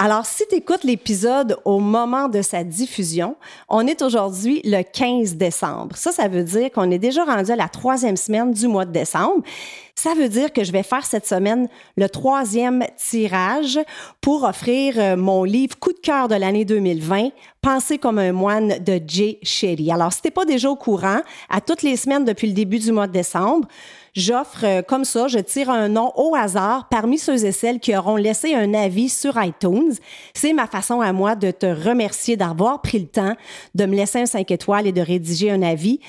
Alors, si tu écoutes l'épisode au moment de sa diffusion, on est aujourd'hui le 15 décembre. Ça, ça veut dire qu'on est déjà rendu à la troisième semaine du mois de décembre. Ça veut dire que je vais faire cette semaine le troisième tirage pour offrir euh, mon livre coup de cœur de l'année 2020, Penser comme un moine de Jay Shetty. Alors, si t'es pas déjà au courant, à toutes les semaines depuis le début du mois de décembre, j'offre euh, comme ça, je tire un nom au hasard parmi ceux et celles qui auront laissé un avis sur iTunes. C'est ma façon à moi de te remercier d'avoir pris le temps de me laisser un 5 étoiles et de rédiger un avis.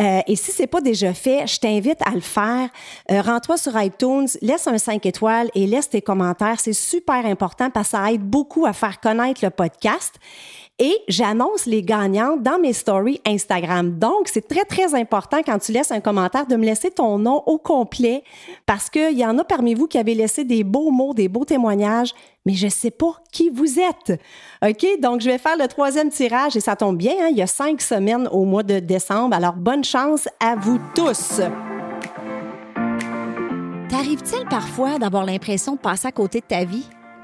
Euh, et si c'est pas déjà fait, je t'invite à le faire. Euh, Rends-toi sur iTunes, laisse un 5 étoiles et laisse tes commentaires. C'est super important parce que ça aide beaucoup à faire connaître le podcast. Et j'annonce les gagnants dans mes stories Instagram. Donc, c'est très, très important quand tu laisses un commentaire de me laisser ton nom au complet parce qu'il y en a parmi vous qui avez laissé des beaux mots, des beaux témoignages, mais je ne sais pas qui vous êtes. OK? Donc, je vais faire le troisième tirage et ça tombe bien. Hein? Il y a cinq semaines au mois de décembre. Alors, bonne chance à vous tous. T'arrive-t-il parfois d'avoir l'impression de passer à côté de ta vie?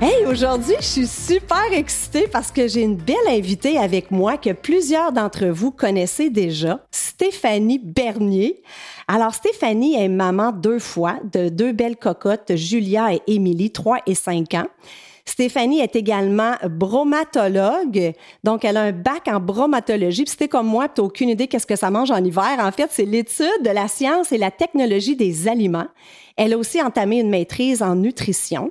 Hey, aujourd'hui, je suis super excitée parce que j'ai une belle invitée avec moi que plusieurs d'entre vous connaissez déjà, Stéphanie Bernier. Alors, Stéphanie est maman deux fois de deux belles cocottes, Julia et Émilie, 3 et 5 ans. Stéphanie est également bromatologue, donc elle a un bac en bromatologie. Puis c'était comme moi, tu aucune idée qu'est-ce que ça mange en hiver. En fait, c'est l'étude de la science et la technologie des aliments. Elle a aussi entamé une maîtrise en nutrition.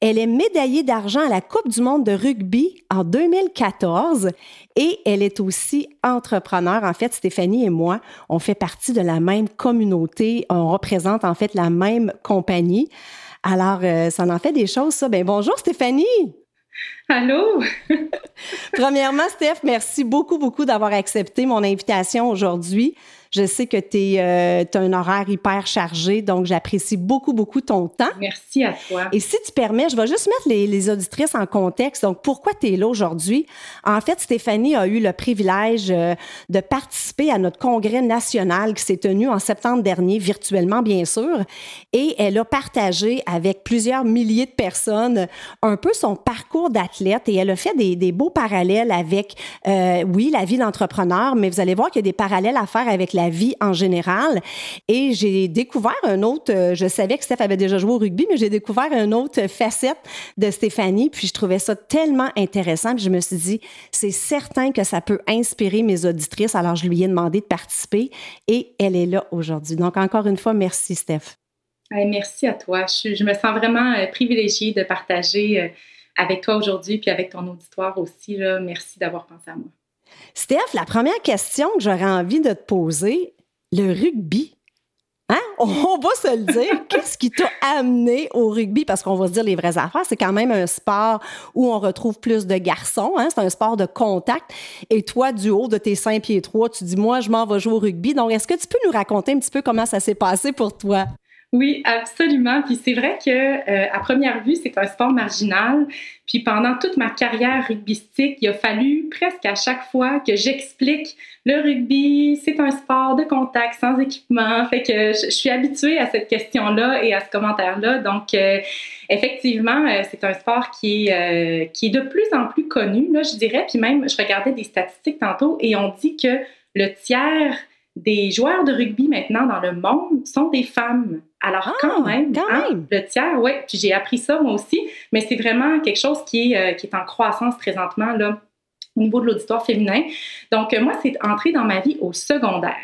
Elle est médaillée d'argent à la Coupe du monde de rugby en 2014 et elle est aussi entrepreneur. En fait, Stéphanie et moi, on fait partie de la même communauté. On représente en fait la même compagnie. Alors, euh, ça en fait des choses, ça. Ben, bonjour Stéphanie! Allô? Premièrement, Steph, merci beaucoup, beaucoup d'avoir accepté mon invitation aujourd'hui. Je sais que tu euh, as un horaire hyper chargé, donc j'apprécie beaucoup, beaucoup ton temps. Merci à toi. Et si tu permets, je vais juste mettre les, les auditrices en contexte. Donc, pourquoi tu es là aujourd'hui? En fait, Stéphanie a eu le privilège euh, de participer à notre congrès national qui s'est tenu en septembre dernier, virtuellement, bien sûr. Et elle a partagé avec plusieurs milliers de personnes un peu son parcours d'athlète et elle a fait des, des beaux parallèles avec, euh, oui, la vie d'entrepreneur, mais vous allez voir qu'il y a des parallèles à faire avec la la vie en général. Et j'ai découvert un autre, euh, je savais que Steph avait déjà joué au rugby, mais j'ai découvert une autre facette de Stéphanie, puis je trouvais ça tellement intéressant, puis je me suis dit, c'est certain que ça peut inspirer mes auditrices, alors je lui ai demandé de participer et elle est là aujourd'hui. Donc encore une fois, merci Steph. merci à toi. Je, me sens vraiment euh, privilégiée de partager euh, avec toi aujourd'hui, puis avec ton auditoire aussi. Là. Merci d'avoir pensé à moi. Steph, la première question que j'aurais envie de te poser, le rugby. Hein? On va se le dire. Qu'est-ce qui t'a amené au rugby? Parce qu'on va se dire les vraies affaires. C'est quand même un sport où on retrouve plus de garçons. Hein? C'est un sport de contact. Et toi, du haut de tes 5 pieds 3, tu dis, moi, je m'en vais jouer au rugby. Donc, est-ce que tu peux nous raconter un petit peu comment ça s'est passé pour toi? Oui, absolument. Puis c'est vrai que euh, à première vue, c'est un sport marginal. Puis pendant toute ma carrière rugbystique, il a fallu presque à chaque fois que j'explique le rugby, c'est un sport de contact sans équipement. Fait que je, suis habituée à cette question-là et à ce commentaire-là. Donc euh, effectivement, euh, c'est un sport qui est qui est de plus en plus connu, là, je dirais. Puis même, je regardais des statistiques tantôt et on dit que le tiers des joueurs de rugby maintenant dans le monde sont des femmes. Alors Ah, quand même, quand hein, même. le tiers, oui, puis j'ai appris ça moi aussi, mais c'est vraiment quelque chose qui est, euh, qui est en croissance présentement là, au niveau de l'auditoire féminin. Donc euh, moi, c'est entré dans ma vie au secondaire.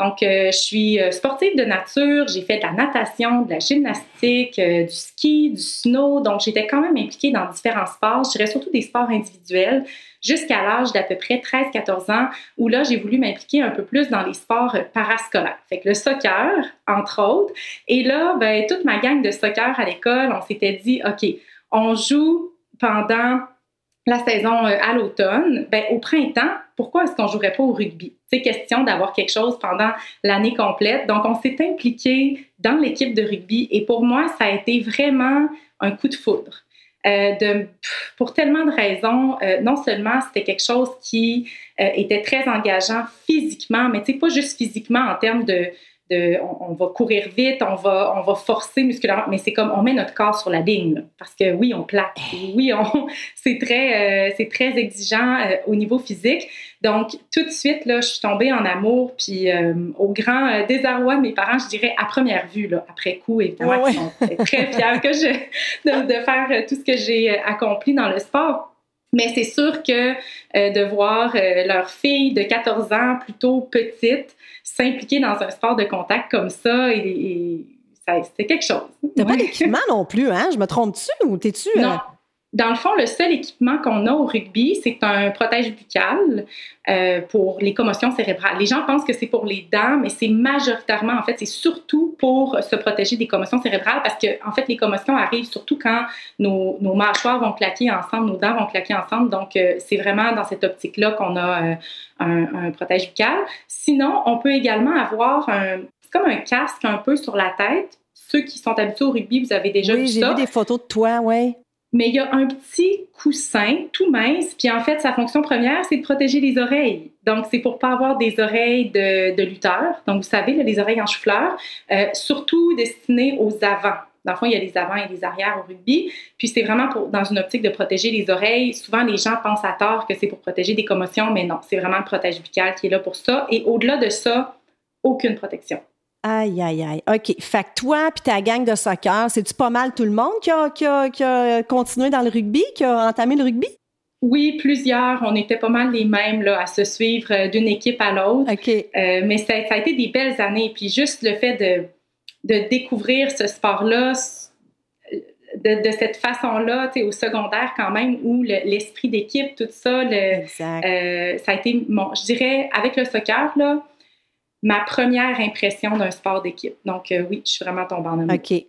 Donc, euh, je suis sportive de nature, j'ai fait de la natation, de la gymnastique, euh, du ski, du snow. Donc, j'étais quand même impliquée dans différents sports. Je dirais surtout des sports individuels jusqu'à l'âge d'à peu près 13-14 ans, où là, j'ai voulu m'impliquer un peu plus dans les sports euh, parascolaires. Fait que le soccer, entre autres. Et là, ben, toute ma gang de soccer à l'école, on s'était dit, OK, on joue pendant la saison euh, à l'automne, ben, au printemps, pourquoi est-ce qu'on jouerait pas au rugby? C'est question d'avoir quelque chose pendant l'année complète. Donc, on s'est impliqué dans l'équipe de rugby et pour moi, ça a été vraiment un coup de foudre. Euh, pour tellement de raisons, euh, non seulement c'était quelque chose qui euh, était très engageant physiquement, mais pas juste physiquement en termes de, on, va courir vite, on va, on va forcer musculairement, mais c'est comme on met notre corps sur la ligne, parce que oui, on plaque, oui, on, c'est très, c'est très exigeant au niveau physique. Donc, tout de suite, là, je suis tombée en amour, puis euh, au grand euh, désarroi de mes parents, je dirais à première vue, là, après coup, évidemment, Ouais, ils sont très fiers que je, de, de faire euh, tout ce que j'ai accompli dans le sport. Mais c'est sûr que euh, de voir euh, leur fille de 14 ans, plutôt petite, s'impliquer dans un sport de contact comme ça, et, et ça, c'était quelque chose. T'as pas d'équipement non plus, hein? Je me trompe-tu ou t'es-tu. Non. Dans le fond, le seul équipement qu'on a au rugby, c'est un protège buccal euh, pour les commotions cérébrales. Les gens pensent que c'est pour les dents, mais c'est majoritairement, en fait, c'est surtout pour se protéger des commotions cérébrales parce que, en fait, les commotions arrivent surtout quand nos, nos mâchoires vont claquer ensemble, nos dents vont claquer ensemble. Donc, euh, c'est vraiment dans cette optique-là qu'on a euh, un, un protège buccal. Sinon, on peut également avoir un, comme un casque un peu sur la tête. Ceux qui sont habitués au rugby, vous avez déjà oui, vu j'ai ça. vu des photos de toi, ouais. Mais il y a un petit coussin tout mince, puis en fait, sa fonction première, c'est de protéger les oreilles. Donc, c'est pour pas avoir des oreilles de, de lutteur. Donc, vous savez, les oreilles en chou-fleur, euh, surtout destinées aux avants. Dans le fond, il y a les avants et les arrières au rugby. Puis, c'est vraiment pour, dans une optique de protéger les oreilles. Souvent, les gens pensent à tort que c'est pour protéger des commotions, mais non, c'est vraiment le protège buccal qui est là pour ça. Et au-delà de ça, aucune protection. Aïe, aïe, aïe. OK. Fait que toi puis ta gang de soccer, c'est-tu pas mal tout le monde qui a, qui, a, qui a continué dans le rugby, qui a entamé le rugby? Oui, plusieurs. On était pas mal les mêmes là, à se suivre euh, d'une équipe à l'autre. OK. Euh, mais ça, ça, a été des belles années. Puis juste le fait de, de découvrir ce sport-là de, de, cette façon-là, au secondaire quand même, où l'esprit le, d'équipe, tout ça, le, euh, ça a été, mon, je dirais, avec le soccer, là, ma première impression d'un sport d'équipe. Donc euh, oui, je suis vraiment tombée en amour. OK.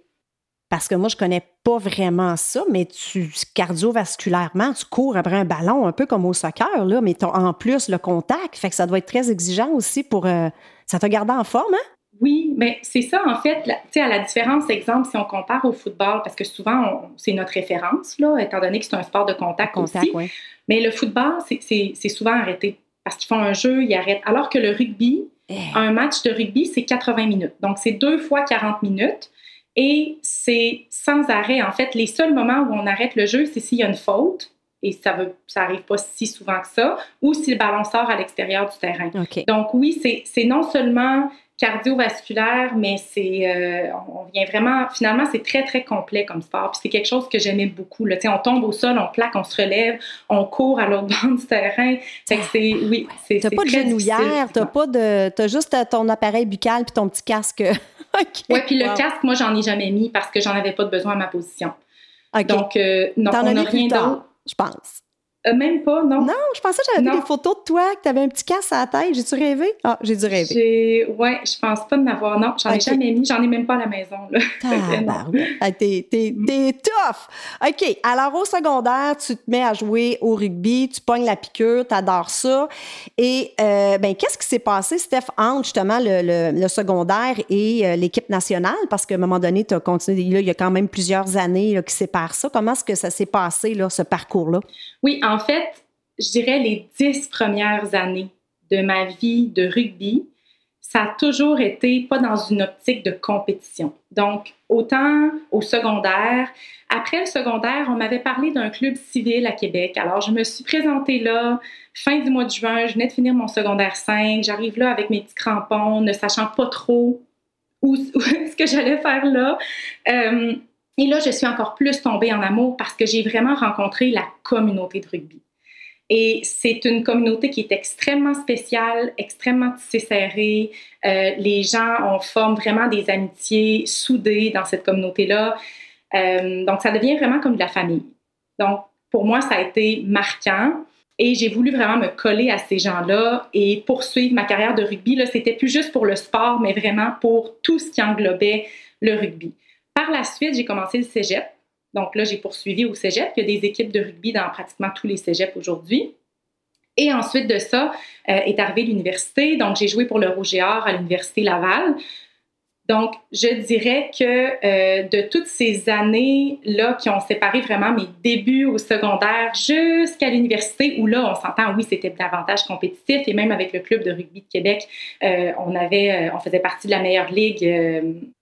Parce que moi, je connais pas vraiment ça, mais tu cardiovasculairement, tu cours après un ballon, un peu comme au soccer, là, mais en plus le contact, fait que ça doit être très exigeant aussi pour. Euh, ça t'a gardé en forme, hein? Oui, mais c'est ça, en fait, tu sais, à la différence, exemple, si on compare au football, parce que souvent, c'est notre référence, là, étant donné que c'est un sport de contact, contact aussi. Ouais. Mais le football, c'est souvent arrêté. Parce qu'ils font un jeu, ils arrêtent. Alors que le rugby, Eh. un match de rugby, c'est 80 minutes. Donc, c'est deux fois 40 minutes. Et c'est sans arrêt. En fait, les seuls moments où on arrête le jeu, c'est s'il y a une faute. Et ça ne ça arrive pas si souvent que ça. Ou si le ballon sort à l'extérieur du terrain. Okay. Donc, oui, c'est non seulement cardiovasculaire, mais c'est, euh, on vient vraiment, finalement, c'est très, très complet comme sport. Puis c'est quelque chose que j'aimais beaucoup. Là. on tombe au sol, on plaque, on se relève, on court à l'autre bord du terrain. Fait que c'est, oui, c'est T'as pas de genouillère, t'as pas de, t'as juste ton appareil buccal puis ton petit casque. okay. Ouais, puis wow. le casque, moi, j'en ai jamais mis parce que j'en avais pas de besoin à ma position. Okay. Donc, euh, non, on n'a rien d'autre. Je pense. Euh, même pas, non. Non, je pensais que j'avais vu des photos de toi, que tu avais un petit casse à la tête. J'ai-tu rêvé? Ah, j'ai dû rêver. Ouais, je pense pas de n'avoir. Non, j'en okay. ai jamais mis. J'en ai même pas à la maison. Là. ah, T'es es, tough. OK. Alors, au secondaire, tu te mets à jouer au rugby, tu pognes la piqûre, tu adores ça. Et, euh, ben, qu'est-ce qui s'est passé, Steph, entre justement le, le, le secondaire et euh, l'équipe nationale? Parce qu'à un moment donné, tu as continué. Là, il y a quand même plusieurs années là, qui séparent ça. Comment est-ce que ça s'est passé, là, ce parcours-là? Oui, en fait, je dirais les dix premières années de ma vie de rugby, ça a toujours été pas dans une optique de compétition. Donc, autant au secondaire, après le secondaire, on m'avait parlé d'un club civil à Québec. Alors, je me suis présentée là, fin du mois de juin, je venais de finir mon secondaire 5, j'arrive là avec mes petits crampons, ne sachant pas trop où, ce que j'allais faire là. Euh, et là, je suis encore plus tombée en amour parce que j'ai vraiment rencontré la communauté de rugby. Et c'est une communauté qui est extrêmement spéciale, extrêmement tissée serrée. Euh, les gens, on forme vraiment des amitiés soudées dans cette communauté-là. Euh, donc, ça devient vraiment comme de la famille. Donc, pour moi, ça a été marquant. Et j'ai voulu vraiment me coller à ces gens-là et poursuivre ma carrière de rugby. Là, c'était plus juste pour le sport, mais vraiment pour tout ce qui englobait le rugby. Par la suite, j'ai commencé le cégep. Donc là, j'ai poursuivi au cégep. Il y a des équipes de rugby dans pratiquement tous les cégeps aujourd'hui. Et ensuite de ça, euh, est arrivée l'université. Donc, j'ai joué pour le Rouge et Or à l'Université Laval. Donc, je dirais que euh, de toutes ces années-là qui ont séparé vraiment mes débuts au secondaire jusqu'à l'université, où là, on s'entend, oui, c'était davantage compétitif, et même avec le club de rugby de Québec, euh, on avait, on faisait partie de la meilleure ligue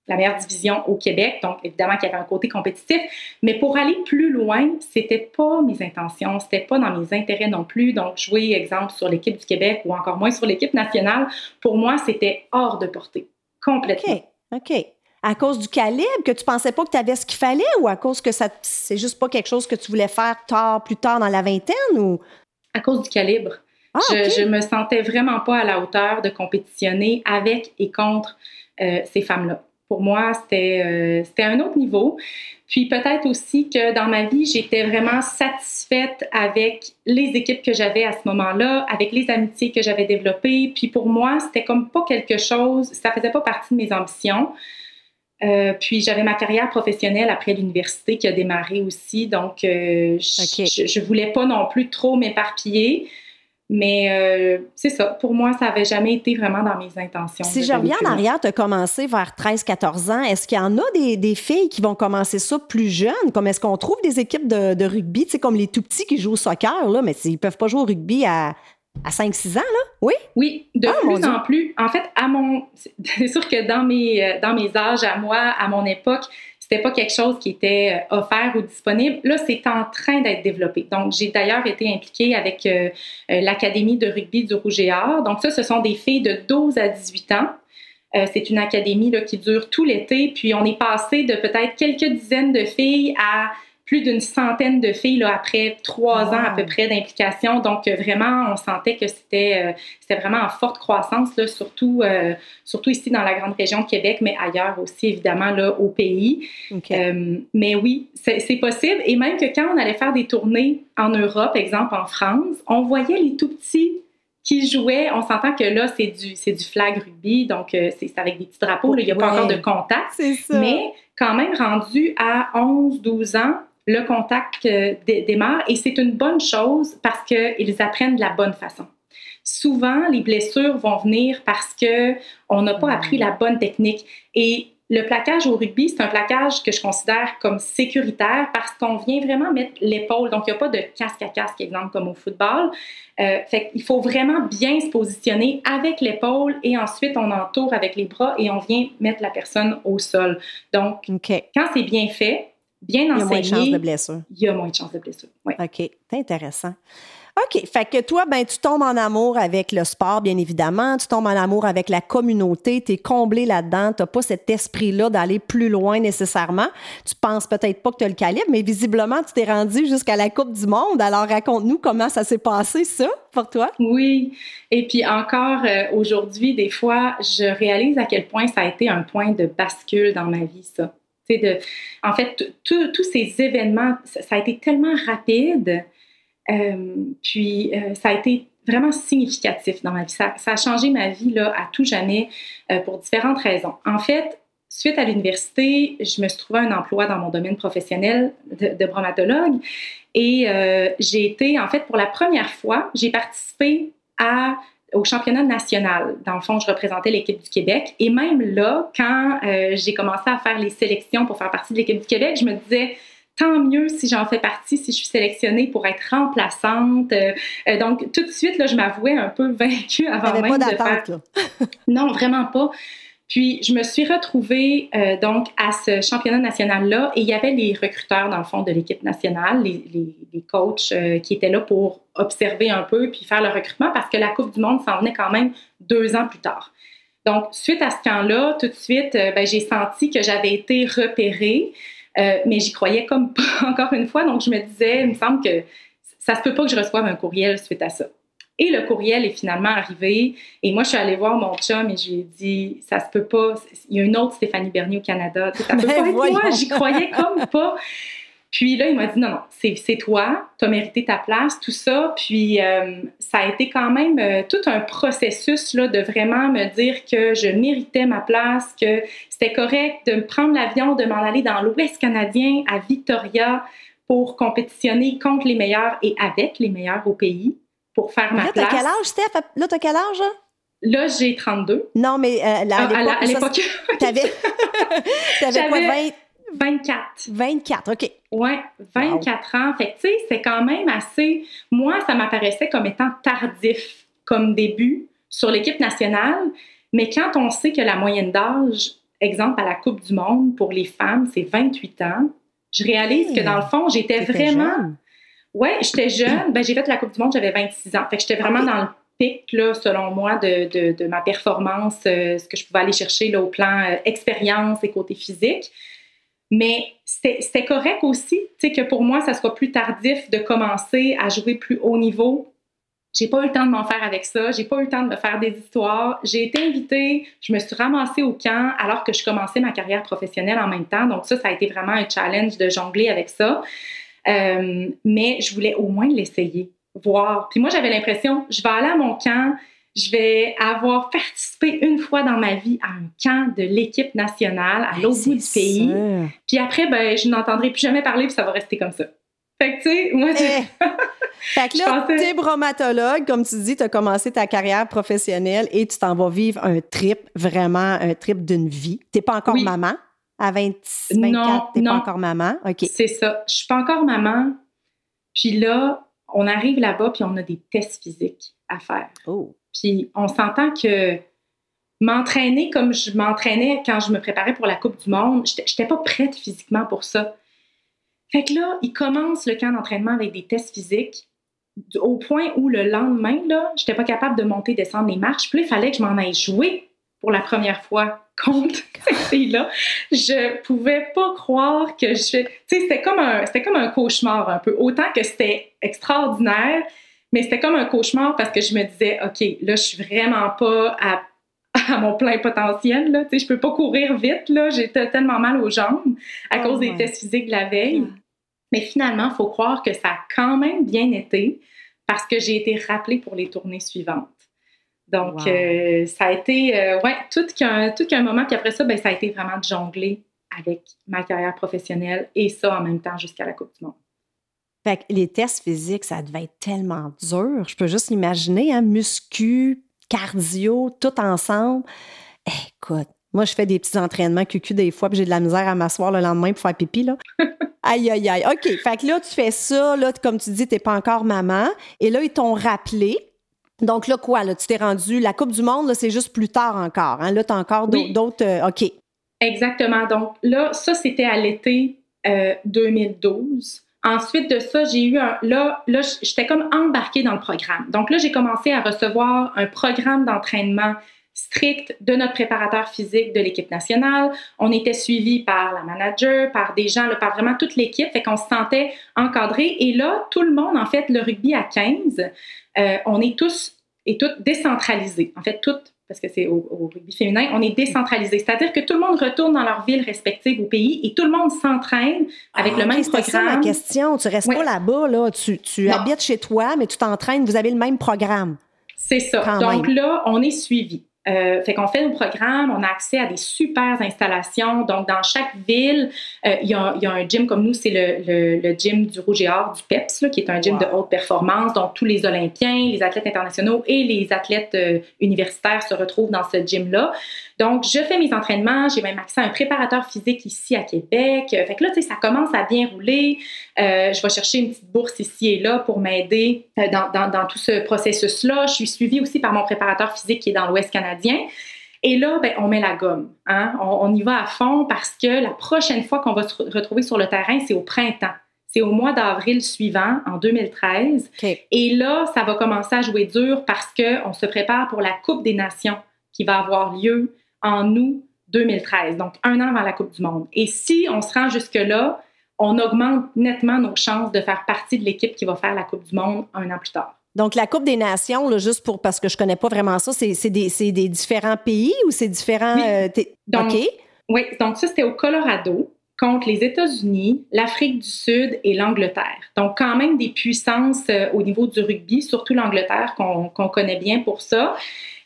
la meilleure division au Québec. Donc, évidemment qu'il y avait un côté compétitif. Mais pour aller plus loin, c'était pas mes intentions, c'était pas dans mes intérêts non plus. Donc, jouer, exemple, sur l'équipe du Québec ou encore moins sur l'équipe nationale, pour moi, c'était hors de portée. Complètement. OK. À cause du calibre, que tu pensais pas que tu avais ce qu'il fallait ou à cause que ça c'est juste pas quelque chose que tu voulais faire tard, plus tard dans la vingtaine ou? À cause du calibre. Ah, je, je me sentais vraiment pas à la hauteur de compétitionner avec et contre euh, ces femmes-là pour moi, c'était euh, c'était un autre niveau. Puis peut-être aussi que dans ma vie, j'étais vraiment satisfaite avec les équipes que j'avais à ce moment-là, avec les amitiés que j'avais développées. Puis pour moi, c'était comme pas quelque chose, ça faisait pas partie de mes ambitions. Euh, puis j'avais ma carrière professionnelle après l'université qui a démarré aussi, donc euh, je, je voulais pas non plus trop m'éparpiller. Mais euh, c'est ça. Pour moi, ça n'avait jamais été vraiment dans mes intentions. Si je reviens en arrière, tu as commencé vers 13-14 ans. Est-ce qu'il y en a des, des, filles qui vont commencer ça plus jeunes? Comme est-ce qu'on trouve des équipes de, de rugby, tu sais, comme les tout petits qui jouent au soccer, là, mais ils ne peuvent pas jouer au rugby à, à 5-6 ans, là? Oui? Oui, de ah, plus en plus. En fait, à mon. C'est sûr que dans mes, euh, dans mes âges, à moi, à mon époque, c'était pas quelque chose qui était euh, offert ou disponible. Là, c'est en train d'être développé. Donc, j'ai d'ailleurs été impliquée avec euh, euh, l'Académie de rugby du Rouge et. Donc, ça, ce sont des filles de 12 à 18 ans. c'est une académie qui dure tout l'été. Puis, on est passé de peut-être quelques dizaines de filles à plus d'une centaine de filles là, après trois ans à peu près d'implication. Donc, euh, vraiment, on sentait que c'était euh, c'était vraiment en forte croissance, là, surtout, euh, surtout ici dans la grande région de Québec, mais ailleurs aussi, évidemment, là, au pays. mais oui, c'est possible. Et même que quand on allait faire des tournées en Europe, exemple en France, on voyait les tout petits qui jouaient. On s'entend que là, c'est du, du flag rugby, donc c'est avec des petits drapeaux. il n'y a pas encore de contact. Mais quand même, rendu à 11, 12 ans, le contact euh, démarre et c'est une bonne chose parce qu'ils apprennent de la bonne façon. Souvent, les blessures vont venir parce que on n'a pas appris la bonne technique et le plaquage au rugby, c'est un plaquage que je considère comme sécuritaire parce qu'on vient vraiment mettre l'épaule. Donc, il n'y a pas de casque à casque, exemple, comme au football. Euh, fait il faut vraiment bien se positionner avec l'épaule et ensuite on entoure avec les bras et on vient mettre la personne au sol. Donc, quand c'est bien fait, bien enseigné, il y a moins de chances de blessure. Il y a moins de chances de blessure. Oui. OK, c'est intéressant. OK. Fait que toi, ben, tu tombes en amour avec le sport, bien évidemment. Tu tombes en amour avec la communauté. Tu es comblé là-dedans. Tu n'as pas cet esprit-là d'aller plus loin nécessairement. Tu penses peut-être pas que tu as le calibre, mais visiblement, tu t'es rendu jusqu'à la Coupe du Monde. Alors, raconte-nous comment ça s'est passé, ça, pour toi. Oui. Et puis encore euh, aujourd'hui, des fois, je réalise à quel point ça a été un point de bascule dans ma vie, ça. De, en fait, tous ces événements, ça, a été tellement rapide, euh, puis euh, ça a été vraiment significatif dans ma vie. Ça, a changé ma vie là, à tout jamais euh, pour différentes raisons. En fait, suite à l'université, je me suis trouvé un emploi dans mon domaine professionnel de, de bromatologue et j'ai été, en fait, pour la première fois, j'ai participé à au championnat national. Dans le fond, je représentais l'équipe du Québec. Et même là, quand euh, j'ai commencé à faire les sélections pour faire partie de l'équipe du Québec, je me disais, tant mieux si j'en fais partie, si je suis sélectionnée pour être remplaçante. Euh, euh, donc, tout de suite, là, je m'avouais un peu vaincue avant même pas de faire... Là. non, vraiment pas. Puis, je me suis retrouvée euh, donc à ce championnat national-là et il y avait les recruteurs, dans le fond, de l'équipe nationale, les, les, les coachs qui étaient là pour observer un peu puis faire le recrutement parce que la Coupe du Monde s'en venait quand même deux ans plus tard. Donc, suite à ce camp-là, tout de suite, ben, j'ai senti que j'avais été repérée. Euh, mais j'y croyais comme pas encore une fois. Donc, je me disais, il me semble que ça se peut pas que je reçoive un courriel suite à ça. Et le courriel est finalement arrivé. Et moi, je suis allée voir mon chum et je lui ai dit, ça se peut pas. Il y a une autre Stéphanie Bernier au Canada. Ça peut pas être moi. J'y croyais comme pas. Puis là, il m'a dit non, non, c'est toi, tu as mérité ta place, tout ça. Puis euh, ça a été quand même euh, tout un processus là, de vraiment me dire que je méritais ma place, que c'était correct de me prendre l'avion, de m'en aller dans l'Ouest canadien à Victoria pour compétitionner contre les meilleurs et avec les meilleurs au pays pour faire ma là, place. Là, t'as quel âge, Steph? Là, t'as quel âge? Hein? Là, j'ai 32. Non, mais euh, là, à l'époque. T'avais quoi, 20? 24. 24, OK. Oui, 24 ans. Fait tu sais, c'est quand même assez. Moi, ça m'apparaissait comme étant tardif comme début sur l'équipe nationale. Mais quand on sait que la moyenne d'âge, exemple à la Coupe du Monde pour les femmes, c'est 28 ans, je réalise que dans le fond, j'étais vraiment. Oui, j'étais jeune. Ben, j'ai fait la Coupe du Monde, j'avais 26 ans. Fait que j'étais vraiment dans le pic, là, selon moi, de, de, de ma performance, euh, ce que je pouvais aller chercher là, au plan euh, expérience et côté physique. Mais c'était correct aussi, tu sais, que pour moi, ça soit plus tardif de commencer à jouer plus haut niveau. J'ai pas eu le temps de m'en faire avec ça. J'ai pas eu le temps de me faire des histoires. J'ai été invitée, je me suis ramassée au camp alors que je commençais ma carrière professionnelle en même temps. Donc ça, ça a été vraiment un challenge de jongler avec ça. Euh, mais je voulais au moins l'essayer, voir. Puis moi, j'avais l'impression, je vais aller à mon camp, je vais avoir participé une fois dans ma vie à un camp de l'équipe nationale à l'autre bout du pays. Puis après, ben, je n'entendrai plus jamais parler, puis ça va rester comme ça. Fait que, tu sais, moi, hey. Eh. Fait que là, pensais... t'es bromatologue, comme tu dis, tu as commencé ta carrière professionnelle et tu t'en vas vivre un trip, vraiment un trip d'une vie. T'es pas encore oui. maman à 20, 24, t'es pas encore maman? OK. C'est ça. Je suis pas encore maman. Puis là, on arrive là-bas, puis on a des tests physiques à faire. Oh. Puis on s'entend que m'entraîner comme je m'entraînais quand je me préparais pour la Coupe du Monde, j'étais pas prête physiquement pour ça. Fait que là, il commence le camp d'entraînement avec des tests physiques au point où le lendemain, là, j'étais pas capable de monter, descendre les marches. Puis là, il fallait que je m'en aille jouer pour la première fois cette fille-là. Je pouvais pas croire que je... Tu sais, c'était comme, un, comme un cauchemar un peu. Autant que c'était extraordinaire, mais c'était comme un cauchemar parce que je me disais, OK, là, je suis vraiment pas à, à mon plein potentiel. Là. Tu sais, je peux pas courir vite. Là. J'étais tellement mal aux jambes à Oh cause des tests physiques de la veille. Mais finalement, il faut croire que ça a quand même bien été parce que j'ai été rappelée pour les tournées suivantes. Donc, Wow. euh, ça a été, euh, ouais, tout qu'un, tout qu'un moment. Puis après ça, ben, ça a été vraiment de jongler avec ma carrière professionnelle et ça en même temps jusqu'à la Coupe du Monde. Fait que les tests physiques, ça devait être tellement dur. Je peux juste l'imaginer, hein, muscu, cardio, tout ensemble. Écoute, moi, je fais des petits entraînements QQ des fois, puis j'ai de la misère à m'asseoir le lendemain pour faire pipi, là. aïe, aïe, aïe. OK, fait que là, tu fais ça, là, comme tu dis, t'es pas encore maman. Et là, ils t'ont rappelé. Donc là, quoi, là, tu t'es rendu... La Coupe du Monde, là, c'est juste plus tard encore, hein? Là, t'as encore Oui. d'autres... euh, OK. Exactement. Donc là, ça, c'était à l'été euh, 2012. Ensuite de ça, j'ai eu un. Là, là j'étais comme embarquée dans le programme. Donc là, j'ai commencé à recevoir un programme d'entraînement strict de notre préparateur physique de l'équipe nationale. On était suivi par la manager, par des gens, là, par vraiment toute l'équipe. Fait qu'on se sentait encadré. Et là, tout le monde, en fait, le rugby à 15, euh, on est tous et toutes décentralisés. En fait, toutes parce que c'est au, au rugby féminin, on est décentralisé. C'est-à-dire que tout le monde retourne dans leur ville respective au pays et tout le monde s'entraîne avec Ah, le même OK, c'était ça ma programme. question. Tu restes pas là-bas, là. Tu, habites chez toi, mais tu t'entraînes. Vous avez le même programme. C'est ça. Quand Donc même. là, on est suivi. Euh, fait qu'on fait nos programmes, on a accès à des super installations. Donc, dans chaque ville, euh, il y, a, un gym comme nous, c'est le, le, gym du Rouge et Or, du PEPS, qui est un gym de haute performance. Donc, tous les Olympiens, les athlètes internationaux et les athlètes euh, universitaires se retrouvent dans ce gym-là. Donc, je fais mes entraînements. J'ai même accès à un préparateur physique ici à Québec. Fait que là, tu sais, ça commence à bien rouler. Je vais chercher une petite bourse ici et là pour m'aider dans, dans, dans, tout ce processus-là. Je suis suivie aussi par mon préparateur physique qui est dans l'Ouest canadien et là, ben, on met la gomme. Hein? On, y va à fond parce que la prochaine fois qu'on va se retrouver sur le terrain, c'est au printemps. C'est au mois d'avril suivant, en 2013. Et là, ça va commencer à jouer dur parce qu'on se prépare pour la Coupe des Nations qui va avoir lieu en août 2013, donc un an avant la Coupe du Monde. Et si on se rend jusque-là, on augmente nettement nos chances de faire partie de l'équipe qui va faire la Coupe du Monde un an plus tard. Donc, la Coupe des Nations, là, juste pour parce que je connais pas vraiment ça, c'est des, des, différents pays ou c'est différents. Oui. Euh, donc, Oui, donc ça, c'était au Colorado contre les États-Unis, l'Afrique du Sud et l'Angleterre. Donc, quand même des puissances euh, au niveau du rugby, surtout l'Angleterre qu'on connaît bien pour ça.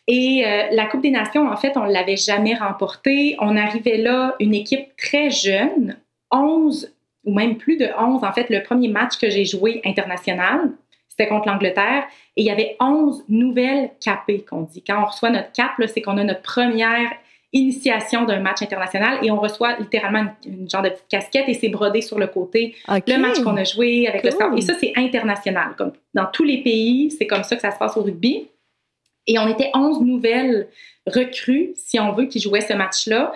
Et euh, la Coupe des Nations, en fait, on ne l'avait jamais remportée. On arrivait là, une équipe très jeune, 11 ou même plus de 11. En fait, le premier match que j'ai joué international, c'était contre l'Angleterre. Et il y avait 11 nouvelles capées qu'on dit. Quand on reçoit notre cap, c'est qu'on a notre première initiation d'un match international et on reçoit littéralement une, genre de petite casquette et c'est brodé sur le côté le match qu'on a joué avec le score. Et ça, c'est international. Comme dans tous les pays, c'est comme ça que ça se passe au rugby. Et on était 11 nouvelles recrues, si on veut, qui jouaient ce match-là.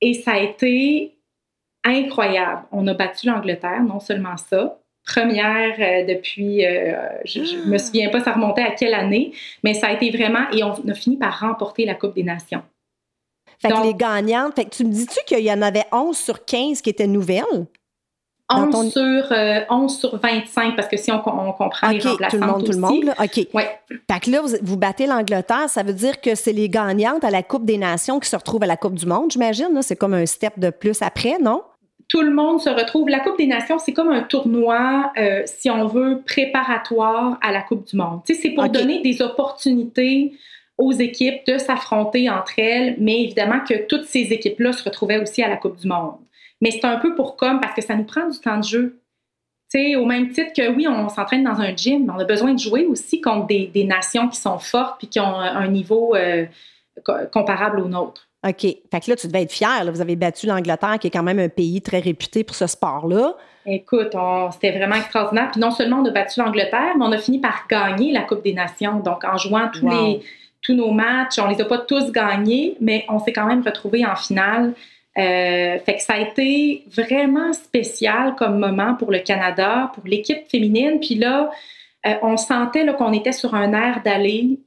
Et ça a été incroyable. On a battu l'Angleterre, non seulement ça, première euh, depuis, euh, je, ne me souviens pas, ça remontait à quelle année, mais ça a été vraiment, et on a fini par remporter la Coupe des Nations. Fait que les gagnantes, fait que tu me dis-tu qu'il y en avait 11 sur 15 qui étaient nouvelles? 11, sur, 11 euh, sur 25, parce que si on, comprend les remplaçantes tout le monde, tout le monde, là. OK. Ouais. Fait que là, vous, vous battez l'Angleterre, ça veut dire que c'est les gagnantes à la Coupe des Nations qui se retrouvent à la Coupe du Monde, j'imagine. C'est comme un step de plus après, non? Tout le monde se retrouve. La Coupe des Nations, c'est comme un tournoi, euh, si on veut, préparatoire à la Coupe du Monde. c'est pour donner des opportunités aux équipes de s'affronter entre elles, mais évidemment que toutes ces équipes-là se retrouvaient aussi à la Coupe du Monde. Mais c'est un peu pour comme, parce que ça nous prend du temps de jeu. au même titre que oui, on s'entraîne dans un gym, mais on a besoin de jouer aussi contre des, nations qui sont fortes puis qui ont un niveau euh, comparable au nôtre. OK. Fait que là, tu devais être fier. Vous avez battu l'Angleterre, qui est quand même un pays très réputé pour ce sport-là. Écoute, c'était vraiment extraordinaire. Puis non seulement on a battu l'Angleterre, mais on a fini par gagner la Coupe des Nations. Donc, en jouant tous, les, tous nos matchs, on les a pas tous gagnés, mais on s'est quand même retrouvés en finale. Euh, fait que ça a été vraiment spécial comme moment pour le Canada, pour l'équipe féminine. Puis là, euh, on sentait qu'on était sur un air d'aller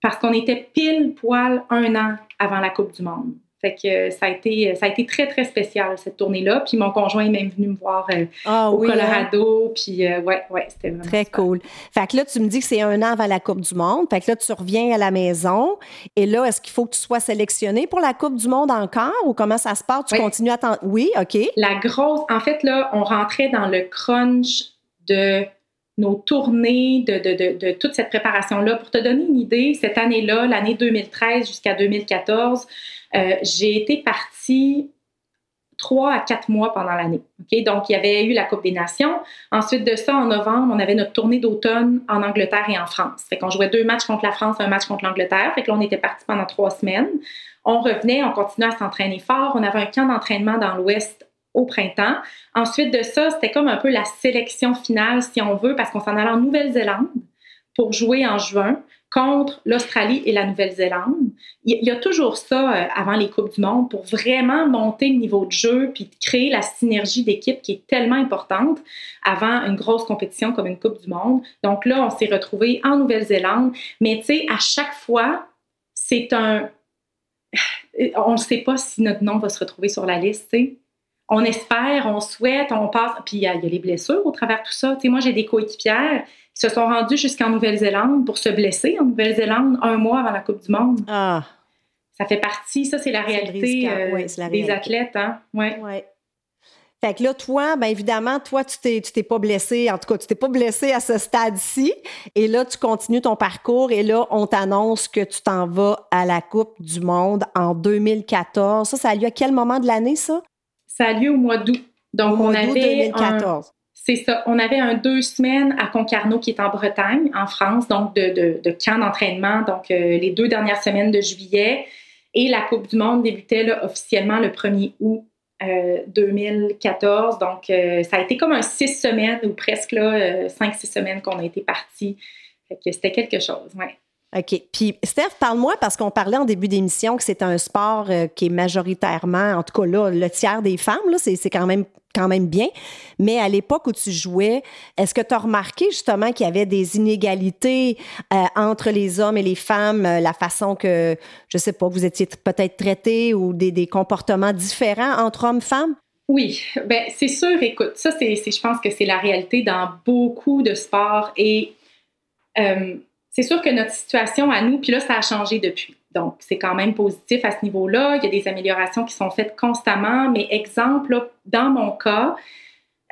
parce qu'on était pile poil un an avant la Coupe du Monde. Fait que euh, ça a été, ça a été très, très spécial, cette tournée-là. Puis mon conjoint est même venu me voir euh, ah au hein? Colorado. Puis euh, ouais, ouais, c'était vraiment Très cool. Fait que là, tu me dis que c'est un an avant la Coupe du Monde. Fait que là, tu reviens à la maison. Et là, est-ce qu'il faut que tu sois sélectionné pour la Coupe du Monde encore? Ou comment ça se passe? Tu continues à attendre? Oui, OK. La grosse... En fait, là, on rentrait dans le crunch de nos tournées, de, de, de, toute cette préparation-là. Pour te donner une idée, cette année-là, l'année 2013 jusqu'à 2014, euh, j'ai été partie trois à quatre mois pendant l'année. Okay? Donc, il y avait eu la Coupe des Nations. Ensuite de ça, en novembre, on avait notre tournée d'automne en Angleterre et en France. Fait qu'on jouait deux matchs contre la France, un match contre l'Angleterre. Fait que on était parti pendant trois semaines. On revenait, on continuait à s'entraîner fort. On avait un camp d'entraînement dans l'Ouest au printemps. Ensuite de ça, c'était comme un peu la sélection finale, si on veut, parce qu'on s'en allait en Nouvelle-Zélande pour jouer en juin contre l'Australie et la Nouvelle-Zélande. Il y a toujours ça euh, avant les Coupes du Monde pour vraiment monter le niveau de jeu puis créer la synergie d'équipe qui est tellement importante avant une grosse compétition comme une Coupe du Monde. Donc là, on s'est retrouvés en Nouvelle-Zélande, mais tu sais, à chaque fois, c'est un... On ne sait pas si notre nom va se retrouver sur la liste, on espère, on souhaite, on passe. Puis il y, a les blessures au travers de tout ça. Tu sais, moi, j'ai des coéquipières qui se sont rendues jusqu'en Nouvelle-Zélande pour se blesser en Nouvelle-Zélande un mois avant la Coupe du Monde. Ah. Ça fait partie, ça, c'est la réalité euh, des athlètes. Hein? Ouais. ouais. Fait que là, toi, bien évidemment, toi, tu t'es, tu t'es pas blessé, en tout cas, tu t'es pas blessé à ce stade-ci. Et là, tu continues ton parcours et là, on t'annonce que tu t'en vas à la Coupe du Monde en 2014. Ça, ça a lieu à quel moment de l'année, ça? Ça a lieu au mois d'août. Donc, on avait. 2014. C'est ça. On avait un deux semaines à Concarneau qui est en Bretagne, en France, donc de, de, de camp d'entraînement, donc euh, les deux dernières semaines de juillet. Et la Coupe du Monde débutait là, officiellement le 1er août 2014. Euh, Donc, euh, ça a été comme un six semaines ou presque là, cinq, six semaines qu'on a été partis. que c'était quelque chose, ouais. OK. Puis, Steph, parle-moi, parce qu'on parlait en début d'émission que c'est un sport qui est majoritairement, en tout cas là, le tiers des femmes, c'est, quand même quand même bien. Mais à l'époque où tu jouais, est-ce que tu as remarqué justement qu'il y avait des inégalités euh, entre les hommes et les femmes, euh, la façon que, je sais pas, vous étiez peut-être traités ou des, comportements différents entre hommes et femmes? Oui, ben c'est sûr. Écoute, ça, c'est, je pense que c'est la réalité dans beaucoup de sports et euh, c'est sûr que notre situation à nous, puis là, ça a changé depuis. Donc, c'est quand même positif à ce niveau-là. Il y a des améliorations qui sont faites constamment, mais exemple, dans mon cas,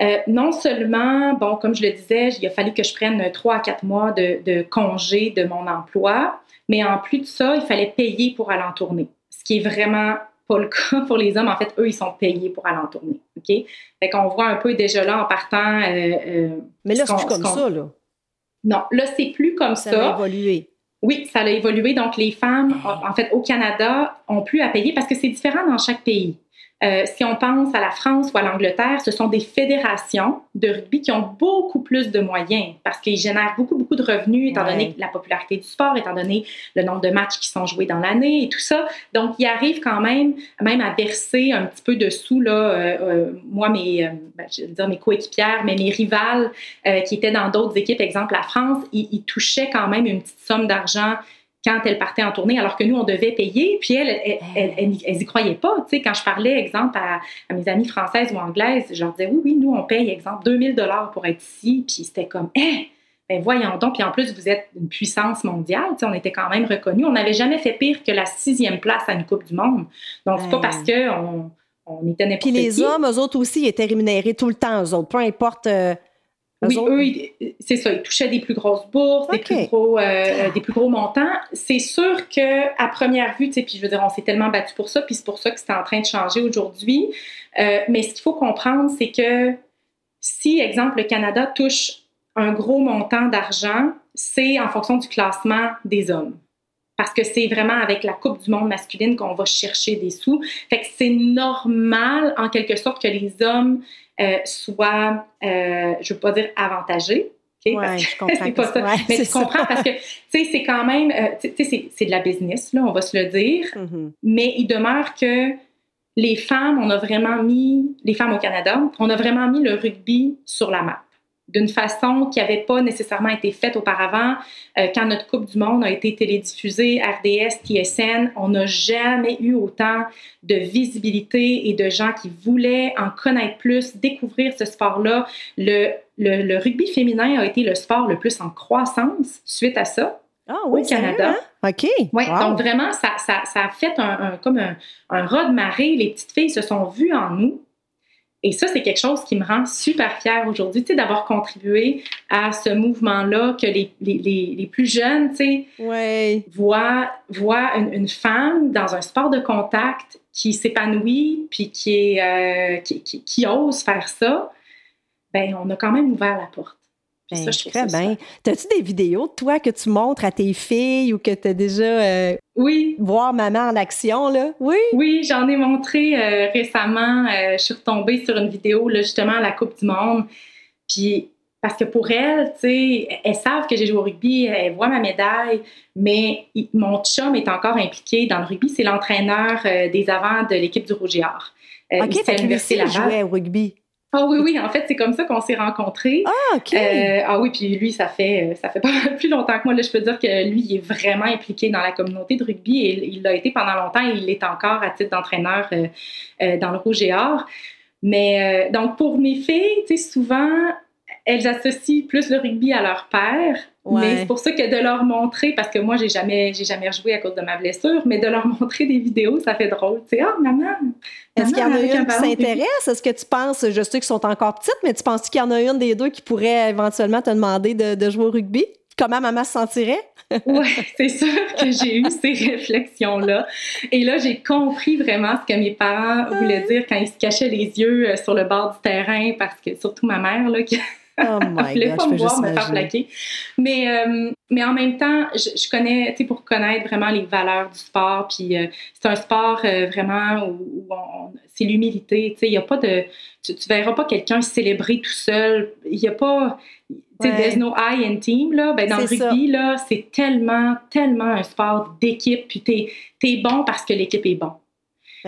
euh, non seulement, bon, comme je le disais, il a fallu que je prenne trois à quatre mois de, de, congé de mon emploi, mais en plus de ça, il fallait payer pour aller en tournée, ce qui est vraiment pas le cas pour les hommes. En fait, eux, ils sont payés pour aller en tournée. OK? Fait qu'on voit un peu déjà là en partant. Euh, euh, mais là, c'est comme ça, là. Non, là, c'est plus comme ça. Ça a évolué. Oui, ça a évolué. Donc, les femmes, en fait, au Canada, ont plus à payer parce que c'est différent dans chaque pays. Euh, si on pense à la France ou à l'Angleterre, ce sont des fédérations de rugby qui ont beaucoup plus de moyens parce qu'ils génèrent beaucoup, beaucoup de revenus étant donné la popularité du sport, étant donné le nombre de matchs qui sont joués dans l'année et tout ça. Donc, ils arrivent quand même, même à verser un petit peu de sous. Là, euh, euh, moi, mes, ben, je veux dire mes coéquipières, mais mes rivales qui étaient dans d'autres équipes, exemple la France, ils, ils touchaient quand même une petite somme d'argent quand elle partait en tournée, alors que nous, on devait payer. Puis elle, elle, elle, y croyait pas. Tu sais, quand je parlais, exemple, à, mes amies françaises ou anglaises, je leur disais, oui, oui, nous, on paye, exemple, 2000 dollars pour être ici. Puis c'était comme, eh, ben voyons donc. Puis en plus, vous êtes une puissance mondiale. Tu sais, on était quand même reconnus. On n'avait jamais fait pire que la sixième place à une Coupe du Monde. Donc, c'est pas parce qu'on on était n'importe Puis les hommes, eux autres aussi, étaient rémunérés tout le temps, eux autres. Peu importe... Euh, oui, eux, c'est ça, ils touchaient des plus grosses bourses, des, plus gros, euh, euh, des plus gros montants. C'est sûr que à première vue, tu sais, puis je veux dire, on s'est tellement battu pour ça, puis c'est pour ça que c'est en train de changer aujourd'hui. Euh, mais ce qu'il faut comprendre, c'est que si, exemple, le Canada touche un gros montant d'argent, c'est en fonction du classement des hommes parce que c'est vraiment avec la Coupe du monde masculine qu'on va chercher des sous. Fait que c'est normal, en quelque sorte, que les hommes euh, soient, euh, je veux pas dire avantagés. Okay? je comprends. c'est pas ça. mais tu comprends parce que, tu sais, c'est quand même, euh, tu sais, c'est de la business, là, on va se le dire. Mm-hmm. Mais il demeure que les femmes, on a vraiment mis, les femmes au Canada, on a vraiment mis le rugby sur la map d'une façon qui n'avait pas nécessairement été faite auparavant. Euh, quand notre Coupe du Monde a été télédiffusée, RDS, TSN, on n'a jamais eu autant de visibilité et de gens qui voulaient en connaître plus, découvrir ce sport-là. Le, le, rugby féminin a été le sport le plus en croissance suite à ça. Ah oui, au Canada. Hein? OK. Oui, donc vraiment, ça, ça, ça a fait un, comme un, un raz de marée. Les petites filles se sont vues en nous. Et ça, c'est quelque chose qui me rend super fière aujourd'hui, tu sais, d'avoir contribué à ce mouvement-là, que les, les, les, plus jeunes, tu sais, ouais. voient, voient une, une, femme dans un sport de contact qui s'épanouit, puis qui, est, euh, qui, qui, qui, ose faire ça. Ben, on a quand même ouvert la porte. Ben, ça, je très bien. T'as-tu des vidéos de toi que tu montres à tes filles ou que tu as déjà euh, oui. voir maman en action, là? Oui? Oui, j'en ai montré euh, récemment. Euh, je suis retombée sur une vidéo, là, justement, à la Coupe du Monde. Puis, parce que pour elles, tu sais, elles savent que j'ai joué au rugby, elles voient ma médaille, mais mon chum est encore impliqué dans le rugby. C'est l'entraîneur des avants de l'équipe du Or. OK, fait que jouait au rugby. Ah oui, oui, en fait, c'est comme ça qu'on s'est rencontrés. Ah, OK. Euh, ah oui, puis lui, ça fait, ça fait pas plus longtemps que moi. Là, je peux dire que lui, il est vraiment impliqué dans la communauté de rugby et il l'a été pendant longtemps et il l'est encore à titre d'entraîneur euh, euh, dans le Rouge et Or. Mais donc, pour mes filles, tu sais, souvent, elles associent plus le rugby à leur père. Mais c'est pour ça que de leur montrer, parce que moi, j'ai jamais, j'ai jamais rejoué à cause de ma blessure, mais de leur montrer des vidéos, ça fait drôle. Tu sais, oh, maman! Est-ce qu'il y en a une qui s'intéresse? Est-ce que tu penses, je sais qu'ils sont encore petites, mais tu penses qu'il y en a une des deux qui pourrait éventuellement te demander de, de jouer au rugby? Comment maman se sentirait? oui, c'est sûr que j'ai eu ces réflexions-là. Et là, j'ai compris vraiment ce que mes parents voulaient dire quand ils se cachaient les yeux euh, sur le bord du terrain, parce que surtout ma mère, là, qui Oh my voulait pas me voir me faire plaquer. Mais, euh, mais en même temps, je, connais, tu sais, pour connaître vraiment les valeurs du sport, puis euh, c'est un sport vraiment où, c'est l'humilité, tu sais, il n'y a pas de... Tu, tu verras pas quelqu'un célébrer tout seul. Il n'y a pas tu sais, there's no I in team, là. Ben, dans le rugby, là, c'est tellement, tellement un sport d'équipe. Puis t'es es bon parce que l'équipe est bon.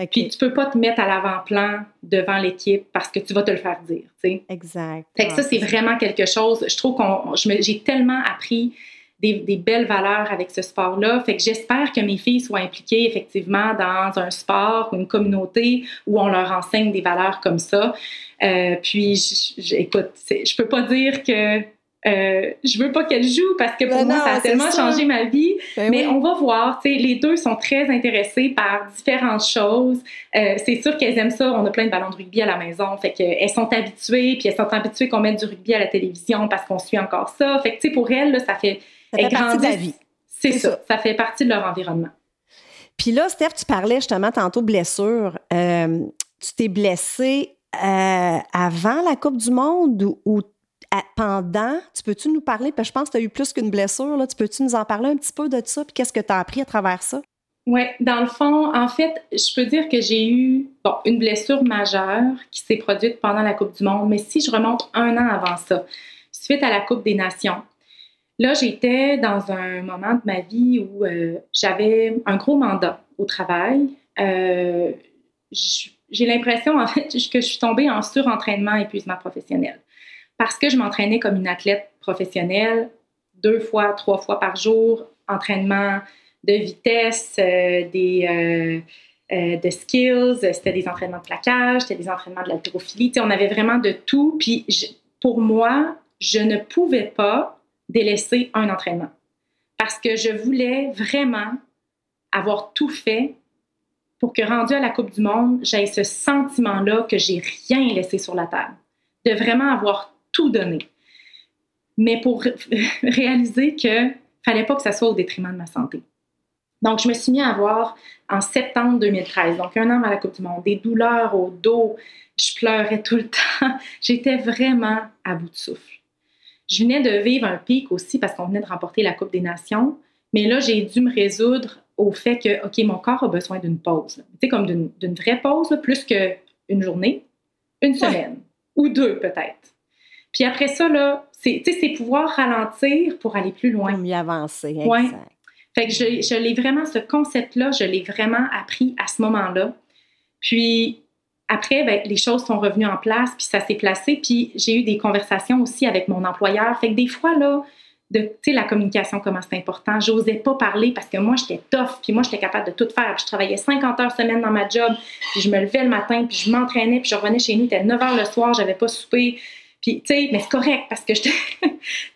Puis tu peux pas te mettre à l'avant-plan devant l'équipe parce que tu vas te le faire dire, tu sais. Exact. Fait que ça, c'est vraiment quelque chose. Je trouve qu'on, j'ai tellement appris des, des, belles valeurs avec ce sport-là. Fait que j'espère que mes filles soient impliquées effectivement dans un sport ou une communauté où on leur enseigne des valeurs comme ça. Euh, puis, écoute, je peux pas dire que euh, je veux pas qu'elle joue parce que pour ben moi, ça a tellement changé ma vie. Ben mais on va voir. Les deux sont très intéressés par différentes choses. Euh, c'est sûr qu'elles aiment ça. On a plein de ballons de rugby à la maison. Fait qu'elles sont habituées, puis elles sont habituées qu'on mette du rugby à la télévision parce qu'on suit encore ça. Fait que pour elles, là, ça fait. Ça fait partie de la vie. C'est ça. ça. fait partie de leur environnement. Puis là, Steph, tu parlais justement tantôt blessure. Euh, tu t'es blessée avant la Coupe du Monde ou, pendant, tu peux-tu nous parler, parce que je pense que tu as eu plus qu'une blessure, là, tu peux-tu nous en parler un petit peu de ça, puis qu'est-ce que tu as appris à travers ça? Oui, dans le fond, en fait, je peux dire que j'ai eu bon, une blessure majeure qui s'est produite pendant la Coupe du Monde, mais si je remonte un an avant ça, suite à la Coupe des Nations, là, j'étais dans un moment de ma vie où euh, j'avais un gros mandat au travail. Euh, j'ai l'impression, en fait, que je suis tombée en surentraînement épuisement professionnel parce que je m'entraînais comme une athlète professionnelle, deux fois, trois fois par jour, entraînement de vitesse, euh, des, euh, euh, de skills, c'était des entraînements de plaquage, c'était des entraînements de l'haltérophilie. On avait vraiment de tout. Puis pour moi, je ne pouvais pas délaisser un entraînement parce que je voulais vraiment avoir tout fait pour que rendu à la Coupe du Monde, j'aie ce sentiment-là que j'ai rien laissé sur la table. De vraiment avoir tout donner. Mais pour réaliser que fallait pas que ça soit au détriment de ma santé. Donc, je me suis mis à avoir en septembre 2013, donc un an avant la Coupe du Monde, des douleurs au dos. Je pleurais tout le temps. J'étais vraiment à bout de souffle. Je venais de vivre un pic aussi parce qu'on venait de remporter la Coupe des Nations. Mais là, j'ai dû me résoudre au fait que, OK, mon corps a besoin d'une pause. Tu sais, comme d'une vraie pause, plus qu'une journée, une semaine ou deux peut-être. Puis après ça, là, c'est pouvoir ralentir pour aller plus loin. Pour mieux avancer, exact. Fait que je, je l'ai vraiment, ce concept-là, je l'ai vraiment appris à ce moment-là. Puis après, ben, les choses sont revenues en place, puis ça s'est placé, puis j'ai eu des conversations aussi avec mon employeur. Fait que des fois, là, de, tu sais, la communication, comment c'est important. J'osais pas parler parce que moi, j'étais tough, puis moi, j'étais capable de tout faire. Puis je travaillais 50 heures semaine dans ma job, puis je me levais le matin, puis je m'entraînais, puis je revenais chez nous, il était 9 heures le soir, j'avais pas soupé. Puis, tu sais, mais c'est correct parce que, tu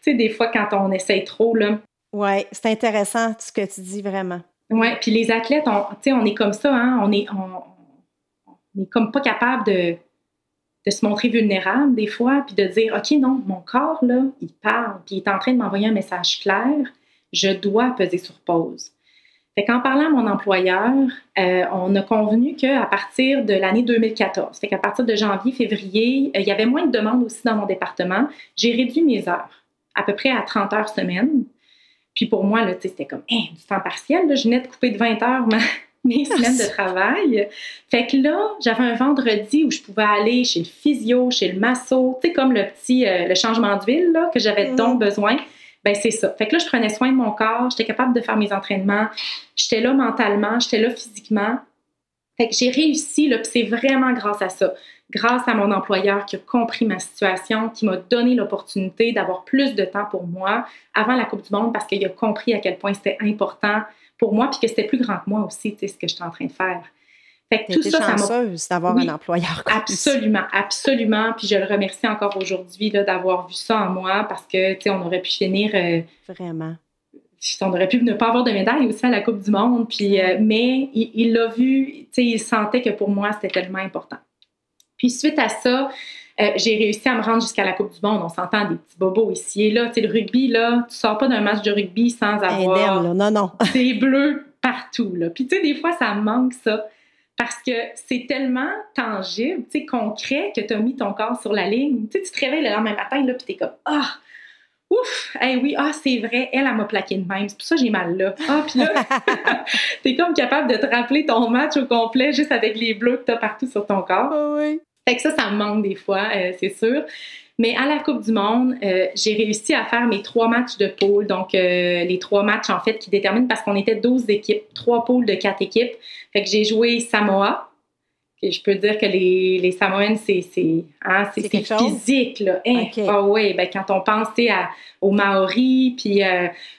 sais, des fois, quand on essaye trop, là. Oui, c'est intéressant ce que tu dis vraiment. Oui, puis les athlètes, tu sais, on est comme ça, hein, on est, on, est comme pas capable de, de se montrer vulnérable des fois, puis de dire, OK, non, mon corps, là, il parle, puis il est en train de m'envoyer un message clair, je dois peser sur pause. Fait qu'en parlant à mon employeur, euh, on a convenu qu'à partir de l'année 2014, fait qu'à partir de janvier, février, euh, il y avait moins de demandes aussi dans mon département. J'ai réduit mes heures, à peu près à 30 heures semaine. Puis pour moi, là, c'était comme hein, du temps partiel. Là, je venais de couper de 20 heures mes semaines de travail. Fait que là, j'avais un vendredi où je pouvais aller chez le physio, chez le masso, tu sais, comme le petit euh, le changement d'huile que j'avais mm. donc besoin ben c'est ça. Fait que là, je prenais soin de mon corps, j'étais capable de faire mes entraînements, j'étais là mentalement, j'étais là physiquement. Fait que j'ai réussi, là, c'est vraiment grâce à ça. Grâce à mon employeur qui a compris ma situation, qui m'a donné l'opportunité d'avoir plus de temps pour moi avant la Coupe du Monde parce qu'il a compris à quel point c'était important pour moi puis que c'était plus grand que moi aussi, tu sais, ce que j'étais en train de faire. Fait que tout ça, chanceuse d'avoir un employeur comme Absolument, absolument. Puis je le remercie encore aujourd'hui d'avoir vu ça en moi parce que, tu sais, on aurait pu finir. Euh, Vraiment. On aurait pu ne pas avoir de médaille aussi à la Coupe du Monde. Puis, euh, mais il l'a vu, tu sais, il sentait que pour moi, c'était tellement important. Puis suite à ça, euh, j'ai réussi à me rendre jusqu'à la Coupe du Monde. On s'entend des petits bobos ici et là. Tu sais, le rugby, là, tu sors pas d'un match de rugby sans avoir non, non. des bleus partout. Là. Puis tu sais, des fois, ça manque ça. Parce que c'est tellement tangible, tu sais, concret que tu as mis ton corps sur la ligne. Tu sais, tu te réveilles le lendemain matin, là, puis t'es comme « Ah! Ouf! Hey, oui, ah, c'est vrai, elle, elle m'a plaqué de même. C'est pour ça que j'ai mal là. Ah, puis là, t'es comme capable de te rappeler ton match au complet juste avec les bleus que t'as partout sur ton corps. Oui. Fait que ça, ça me manque des fois, euh, c'est sûr. Mais à la Coupe du Monde, euh, j'ai réussi à faire mes trois matchs de poule. Donc, euh, les trois matchs, en fait, qui déterminent parce qu'on était 12 équipes, trois poules de quatre équipes. Fait que j'ai joué Samoa. Et je peux dire que les, les Samoans, c'est hein, physique. Là. Hein? Ah oui, ben, quand on pense à, aux Maoris, puis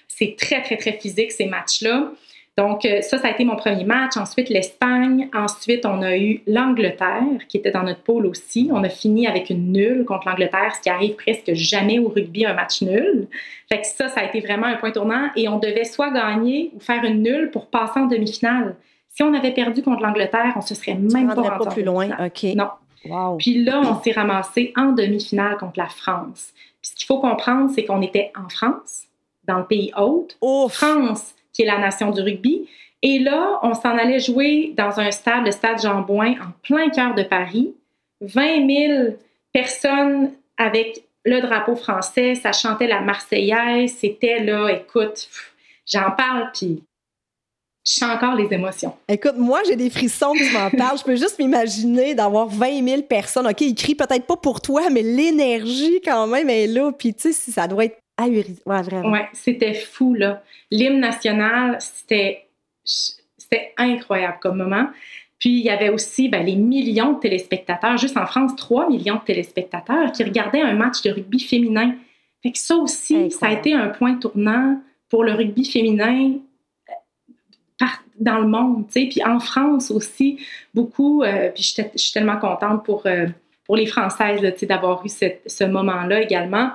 c'est très, très, très physique, ces matchs-là. Donc, euh, ça, ça a été mon premier match. Ensuite, l'Espagne. Ensuite, on a eu l'Angleterre, qui était dans notre pôle aussi. On a fini avec une nulle contre l'Angleterre, ce qui arrive presque jamais au rugby, un match nul. Fait que ça, ça a été vraiment un point tournant. Et on devait soit gagner ou faire une nulle pour passer en demi-finale. Si on avait perdu contre l'Angleterre, on se serait même pas, pas plus loin. OK. Non. Wow. Puis là, on s'est ramassé en demi-finale contre la France. Puis ce qu'il faut comprendre, c'est qu'on était en France, dans le pays hôte. Oh. France qui est la nation du rugby. Et là, on s'en allait jouer dans un stade, le stade Jean en plein cœur de Paris. 20 000 personnes avec le drapeau français, ça chantait la Marseillaise, c'était là, écoute, j'en parle, puis je sens encore les émotions. Écoute, moi, j'ai des frissons que tu m'en parles. Je peux juste m'imaginer d'avoir 20 000 personnes. OK, ils crient peut-être pas pour toi, mais l'énergie quand même est là. Puis, tu sais, ça doit être Ouais, vraiment. Ouais, c'était fou, là. L'hymne national, c'était, c'était incroyable comme moment. Puis il y avait aussi ben, les millions de téléspectateurs, juste en France, 3 millions de téléspectateurs qui regardaient un match de rugby féminin. Fait que ça aussi, ça a été un point tournant pour le rugby féminin euh, dans le monde, tu sais. Puis en France aussi, beaucoup, euh, puis je suis tellement contente pour, euh, pour les Françaises, tu sais, d'avoir eu ce moment-là également.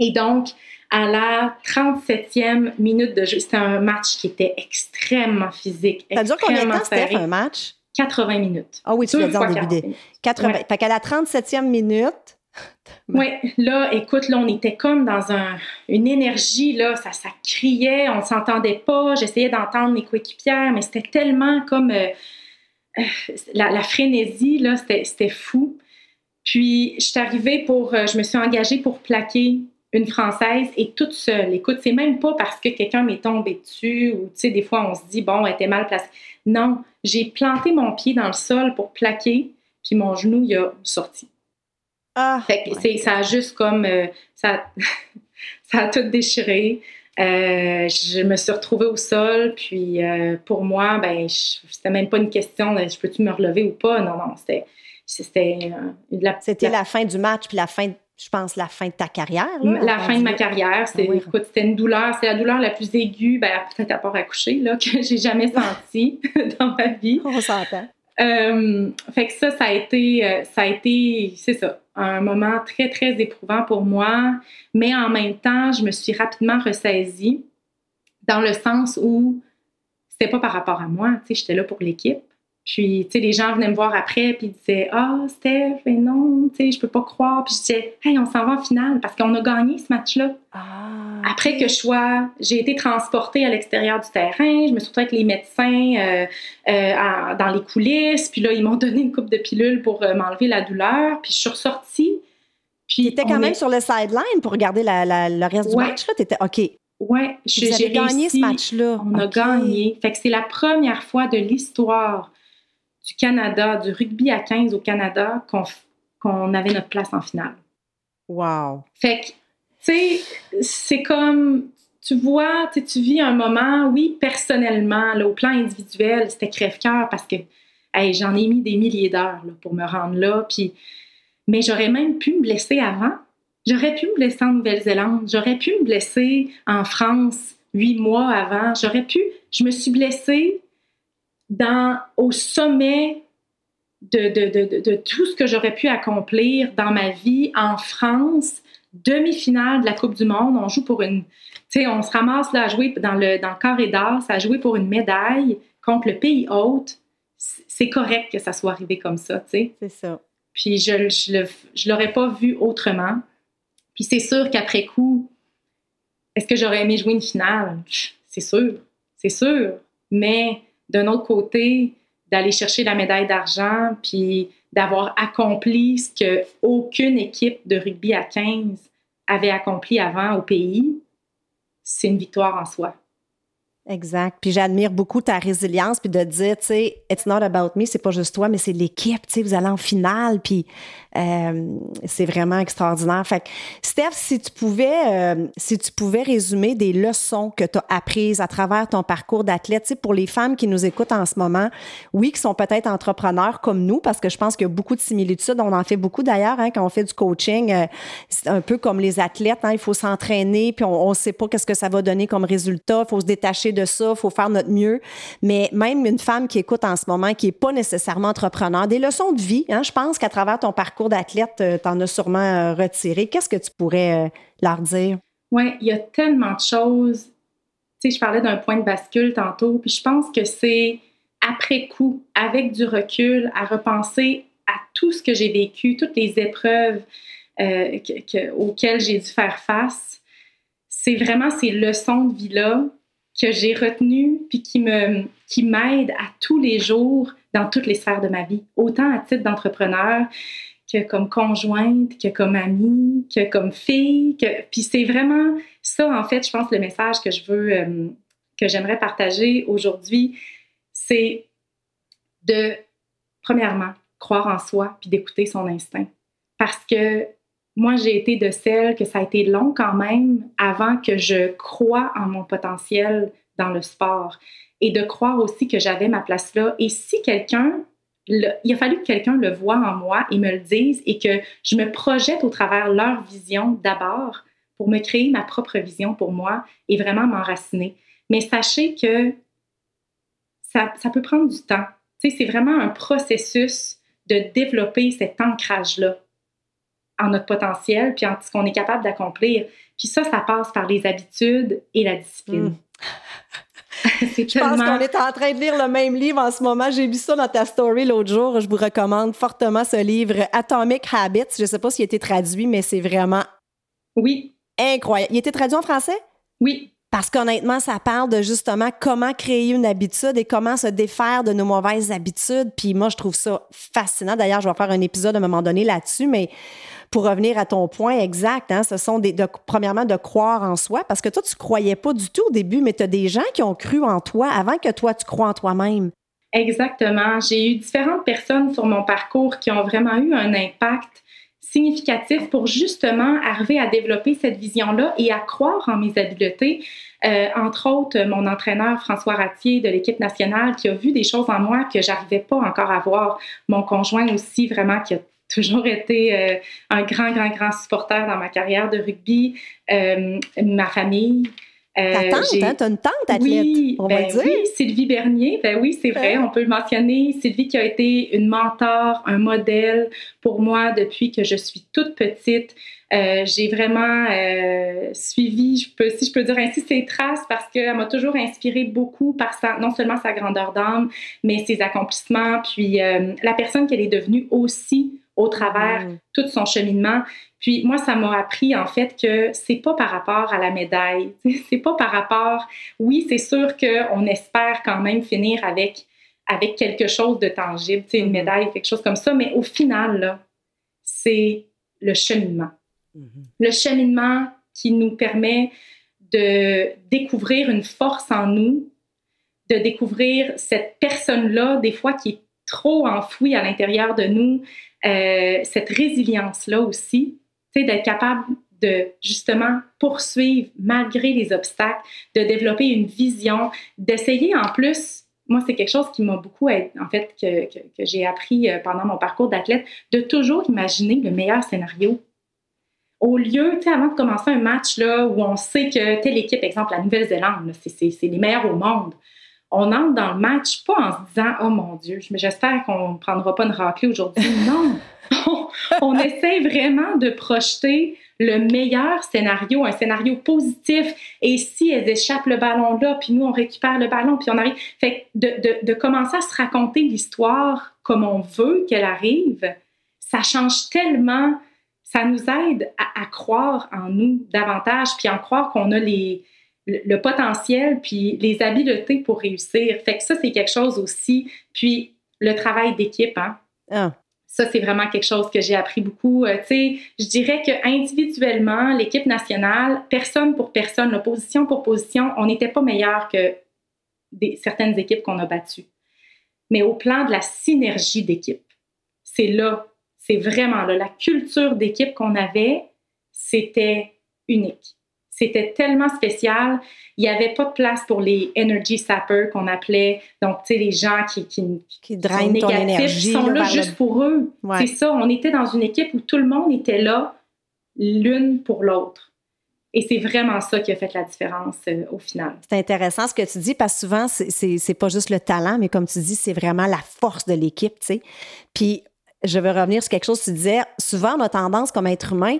Et donc, à la 37e minute de jeu, c'était un match qui était extrêmement physique. Ça dure combien de temps, Steph, un match? 80 minutes. Ah oui, tu l'as dit en début. 80. Fait qu'à la 37e minute. oui, là, écoute, là, on était comme dans un, une énergie, là, ça, ça criait, on ne s'entendait pas. J'essayais d'entendre mes coéquipières, mais c'était tellement comme euh, euh, la, la, frénésie, là, c'était fou. Puis, je suis arrivée pour, euh, je me suis engagée pour plaquer une Française est toute seule. Écoute, c'est même pas parce que quelqu'un m'est tombé dessus ou, tu sais, des fois, on se dit, bon, elle était mal placée. Non, j'ai planté mon pied dans le sol pour plaquer, puis mon genou, il a sorti. Ah! Fait que ça a juste comme... Euh, ça, ça a tout déchiré. Euh, je me suis retrouvée au sol, puis euh, pour moi, ben, c'était même pas une question de je peux-tu me relever ou pas? Non, non, c'était. C'était la, C'était la fin du match, puis la fin je pense, la fin de ta carrière. la fin de ma carrière, c'est, c'était une douleur, c'est la douleur la plus aiguë, ben, peut-être à part accoucher, là, que j'ai jamais sentie dans ma vie. On s'entend. Euh, fait que ça, ça a été, euh, ça a été, c'est ça, un moment très, très éprouvant pour moi, mais en même temps, je me suis rapidement ressaisie dans le sens où c'était pas par rapport à moi, tu sais, j'étais là pour l'équipe. Puis, tu sais, les gens venaient me voir après, puis ils disaient Ah, Steph, mais non, tu sais, je peux pas croire. Puis je disais Hey, on s'en va en finale parce qu'on a gagné ce match-là. Ah, après que je sois, j'ai été transportée à l'extérieur du terrain, je me suis retrouvée avec les médecins euh, euh, dans les coulisses, puis là, ils m'ont donné une coupe de pilules pour euh, m'enlever la douleur, puis je suis ressortie. Puis étais quand même sur le sideline pour regarder le reste du match, là? T'étais OK. Ouais, j'ai gagné ce match-là. On a gagné. Fait que c'est la première fois de l'histoire du Canada, du rugby à 15 au Canada, qu'on avait notre place en finale. Wow! Fait que, tu sais, c'est comme, tu vois, tu vis un moment, oui, personnellement, là, au plan individuel, c'était crève-cœur parce que j'en ai mis des milliers d'heures pour me rendre là. Puis, mais j'aurais même pu me blesser avant. J'aurais pu me blesser en Nouvelle-Zélande. J'aurais pu me blesser en France huit mois avant. J'aurais pu. Je me suis blessée dans, au sommet de, de, de, tout ce que j'aurais pu accomplir dans ma vie en France, demi-finale de la Coupe du Monde. On joue pour une. Tu sais, on se ramasse là à jouer dans le, dans le carré d'as, à jouer pour une médaille contre le pays hôte. C'est correct que ça soit arrivé comme ça, tu sais. C'est ça. Puis je ne je, l'aurais pas vu autrement. Puis c'est sûr qu'après coup, est-ce que j'aurais aimé jouer une finale? C'est sûr, c'est sûr. Mais d'un autre côté, d'aller chercher la médaille d'argent, puis d'avoir accompli ce que aucune équipe de rugby à 15 avait accompli avant au pays, c'est une victoire en soi. Exact. Puis j'admire beaucoup ta résilience, puis de dire, tu sais, it's not about me, c'est pas juste toi, mais c'est l'équipe, tu sais, vous allez en finale, puis euh, c'est vraiment extraordinaire. Fait que, Steph, si tu pouvais, euh, si tu pouvais résumer des leçons que tu as apprises à travers ton parcours d'athlète, tu sais, pour les femmes qui nous écoutent en ce moment, oui, qui sont peut-être entrepreneurs comme nous, parce que je pense qu'il y a beaucoup de similitudes. On en fait beaucoup d'ailleurs, hein, quand on fait du coaching, euh, c'est un peu comme les athlètes, hein, il faut s'entraîner, puis on ne sait pas qu'est-ce que ça va donner comme résultat, il faut se détacher de ça, faut faire notre mieux. Mais même une femme qui écoute en ce moment, qui n'est pas nécessairement entrepreneur, des leçons de vie, hein, je pense qu'à travers ton parcours d'athlète, euh, tu en as sûrement euh, retiré. Qu'est-ce que tu pourrais euh, leur dire? Oui, il y a tellement de choses. Tu sais, je parlais d'un point de bascule tantôt, puis je pense que c'est après coup, avec du recul, à repenser à tout ce que j'ai vécu, toutes les épreuves auxquelles j'ai dû faire face. C'est vraiment ces leçons de vie-là que j'ai retenues puis qui me qui m'aident à tous les jours dans toutes les sphères de ma vie, autant à titre d'entrepreneur que comme conjointe, que comme amie, que comme fille. Que... Puis c'est vraiment ça, en fait, je pense, le message que je veux, euh, que j'aimerais partager aujourd'hui, c'est de, premièrement, croire en soi puis d'écouter son instinct. Parce que moi, j'ai été de celle que ça a été long quand même avant que je croie en mon potentiel dans le sport et de croire aussi que j'avais ma place là. Et si quelqu'un il a fallu que quelqu'un le voie en moi et me le dise et que je me projette au travers leur vision d'abord pour me créer ma propre vision pour moi et vraiment m'enraciner. Mais sachez que ça, ça peut prendre du temps. C'est vraiment un processus de développer cet ancrage-là en notre potentiel, puis en ce qu'on est capable d'accomplir. Puis ça, ça passe par les habitudes et la discipline. Mmh. je pense qu'on est en train de lire le même livre en ce moment. J'ai vu ça dans ta story l'autre jour. Je vous recommande fortement ce livre Atomic Habits. Je ne sais pas s'il a été traduit, mais c'est vraiment oui. incroyable. Il a été traduit en français? Oui. Parce qu'honnêtement, ça parle de justement comment créer une habitude et comment se défaire de nos mauvaises habitudes. Puis moi, je trouve ça fascinant. D'ailleurs, je vais faire un épisode à un moment donné là-dessus, mais pour revenir à ton point exact, hein, ce sont premièrement de croire en soi, parce que toi, tu croyais pas du tout au début, mais tu as des gens qui ont cru en toi avant que toi, tu crois en toi-même. Exactement. J'ai eu différentes personnes sur mon parcours qui ont vraiment eu un impact significatif pour justement arriver à développer cette vision-là et à croire en mes habiletés. Euh, entre autres, mon entraîneur François Ratier de l'équipe nationale qui a vu des choses en moi que j'arrivais pas encore à voir. Mon conjoint aussi, vraiment, qui a toujours été euh, un grand, grand, grand supporter dans ma carrière de rugby. Euh, ma famille. Euh, Ta tante, hein? T'as une tante athlète, oui, on ben dire. Oui, Sylvie Bernier, ben oui, c'est vrai, on peut le mentionner. Sylvie qui a été une mentor, un modèle pour moi depuis que je suis toute petite. j'ai vraiment suivi, je peux, si je peux dire ainsi, ses traces parce qu'elle m'a toujours inspiré beaucoup par sa, non seulement sa grandeur d'âme, mais ses accomplissements, puis la personne qu'elle est devenue aussi au travers mm. tout son cheminement. Puis moi, ça m'a appris en fait que c'est pas par rapport à la médaille, c'est pas par rapport. Oui, c'est sûr qu'on espère quand même finir avec avec quelque chose de tangible, une mm-hmm. médaille, quelque chose comme ça, mais au final c'est le cheminement. Mm-hmm. Le cheminement qui nous permet de découvrir une force en nous, de découvrir cette personne-là, des fois qui est trop enfouie à l'intérieur de nous, euh, cette résilience-là aussi, d'être capable de justement poursuivre malgré les obstacles, de développer une vision, d'essayer en plus, moi c'est quelque chose qui m'a beaucoup, en fait, que, que, j'ai appris euh, pendant mon parcours d'athlète, de toujours imaginer le meilleur scénario. Au lieu, tu sais, avant de commencer un match là, où on sait que telle équipe, exemple la Nouvelle-Zélande, c'est les meilleurs au monde, on entre dans le match pas en se disant oh mon Dieu, j'espère qu'on ne prendra pas une raclée aujourd'hui. Non, on, essaie vraiment de projeter le meilleur scénario, un scénario positif. Et si elles échappent le ballon là, puis nous on récupère le ballon, puis on arrive, fait de, de commencer à se raconter l'histoire comme on veut qu'elle arrive, ça change tellement ça nous aide à, croire en nous davantage, puis à croire qu'on a les, le, potentiel, puis les habiletés pour réussir. Fait que ça, c'est quelque chose aussi. Puis le travail d'équipe, hein. Ah. Ça, c'est vraiment quelque chose que j'ai appris beaucoup. Euh, tu sais, je dirais que individuellement, l'équipe nationale, personne pour personne, position pour position, on n'était pas meilleur que des, certaines équipes qu'on a battues. Mais au plan de la synergie d'équipe, c'est là c'est vraiment là, la culture d'équipe qu'on avait, c'était unique. C'était tellement spécial. Il n'y avait pas de place pour les energy sappers qu'on appelait. Donc, tu sais, les gens qui, qui, qui drainent ton énergie. sont là, juste pour eux. C'est ça. On était dans une équipe où tout le monde était là, l'une pour l'autre. Et c'est vraiment ça qui a fait la différence euh, au final. C'est intéressant ce que tu dis parce que souvent, c'est pas juste le talent, mais comme tu dis, c'est vraiment la force de l'équipe, tu sais. Puis je veux revenir sur quelque chose que tu disais. Souvent, on a tendance comme être humain,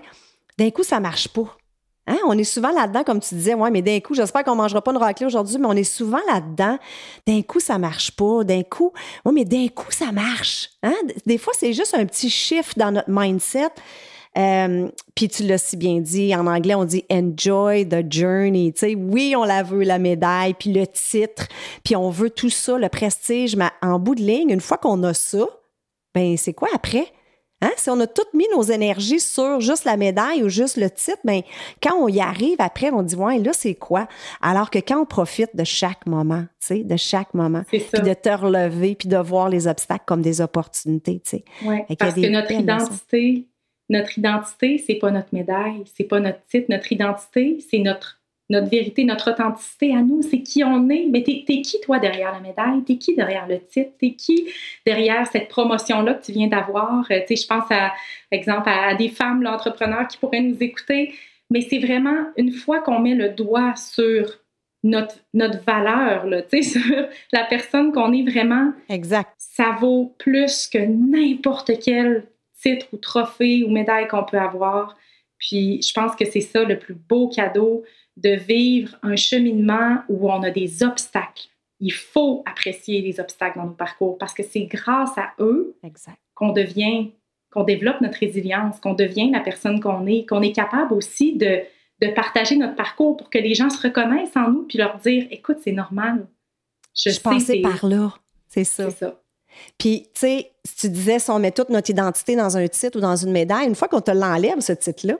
d'un coup, ça marche pas. Hein? On est souvent là-dedans, comme tu disais, ouais, mais d'un coup, j'espère qu'on ne mangera pas une raclée aujourd'hui, mais on est souvent là-dedans. D'un coup, ça marche pas. D'un coup, oui, mais d'un coup, ça marche. Hein? Des fois, c'est juste un petit shift dans notre mindset. Euh, puis tu l'as si bien dit, en anglais, on dit enjoy the journey. sais, oui, on la veut, la médaille, puis le titre, puis on veut tout ça, le prestige, mais en bout de ligne, une fois qu'on a ça, ben c'est quoi après? Hein? Si on a toutes mis nos énergies sur juste la médaille ou juste le titre, ben, quand on y arrive après, on dit, ouais, là, c'est quoi? Alors que quand on profite de chaque moment, tu sais, de chaque moment, puis de te relever, puis de voir les obstacles comme des opportunités, tu sais. Ouais, parce que notre identité, notre identité, c'est pas notre médaille, c'est pas notre titre. Notre identité, c'est notre notre vérité, notre authenticité à nous, c'est qui on est. Mais t'es es qui, toi, derrière la médaille? T'es qui derrière le titre? T'es qui derrière cette promotion-là que tu viens d'avoir? Euh, je pense, à, exemple, à, des femmes entrepreneurs qui pourraient nous écouter. Mais c'est vraiment, une fois qu'on met le doigt sur notre, notre valeur, là, sur la personne qu'on est vraiment, exact. ça vaut plus que n'importe quel titre ou trophée ou médaille qu'on peut avoir. Puis je pense que c'est ça le plus beau cadeau de vivre un cheminement où on a des obstacles. Il faut apprécier les obstacles dans nos parcours parce que c'est grâce à eux qu'on devient, qu'on développe notre résilience, qu'on devient la personne qu'on est, qu'on est capable aussi de, de partager notre parcours pour que les gens se reconnaissent en nous puis leur dire écoute, c'est normal. Je, Je passais par là. C'est ça. ça. Puis, tu sais, si tu disais, si on met toute notre identité dans un titre ou dans une médaille, une fois qu'on te l'enlève, ce titre-là,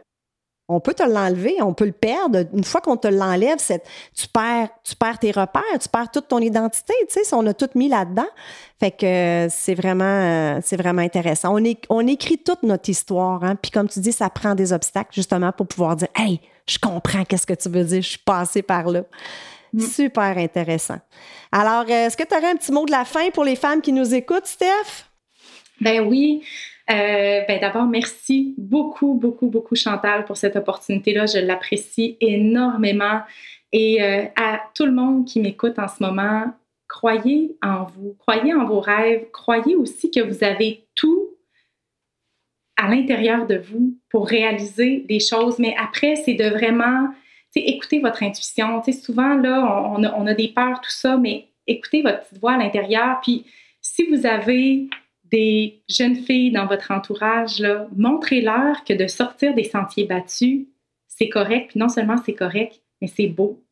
on peut te l'enlever, on peut le perdre. Une fois qu'on te l'enlève, tu perds, tu perds tes repères, tu perds toute ton identité, tu sais, si on a tout mis là-dedans. Fait que c'est vraiment, euh, c'est vraiment intéressant. On, on écrit toute notre histoire, hein, puis comme tu dis, ça prend des obstacles justement pour pouvoir dire, hey, je comprends qu'est-ce que tu veux dire, je suis passée par là. Mm. Super intéressant. Alors, euh, est-ce que tu aurais un petit mot de la fin pour les femmes qui nous écoutent, Steph? Ben oui. Euh, ben D'abord, merci beaucoup, beaucoup, beaucoup, Chantal, pour cette opportunité-là. Je l'apprécie énormément. Et euh, à tout le monde qui m'écoute en ce moment, croyez en vous, croyez en vos rêves, croyez aussi que vous avez tout à l'intérieur de vous pour réaliser des choses. Mais après, c'est de vraiment écouter votre intuition. souvent, là, on a, on a des peurs, tout ça, mais écoutez votre petite voix à l'intérieur. Puis si vous avez des jeunes filles dans votre entourage, montrez-leur que de sortir des sentiers battus, c'est correct. Puis non seulement c'est correct, mais c'est beau.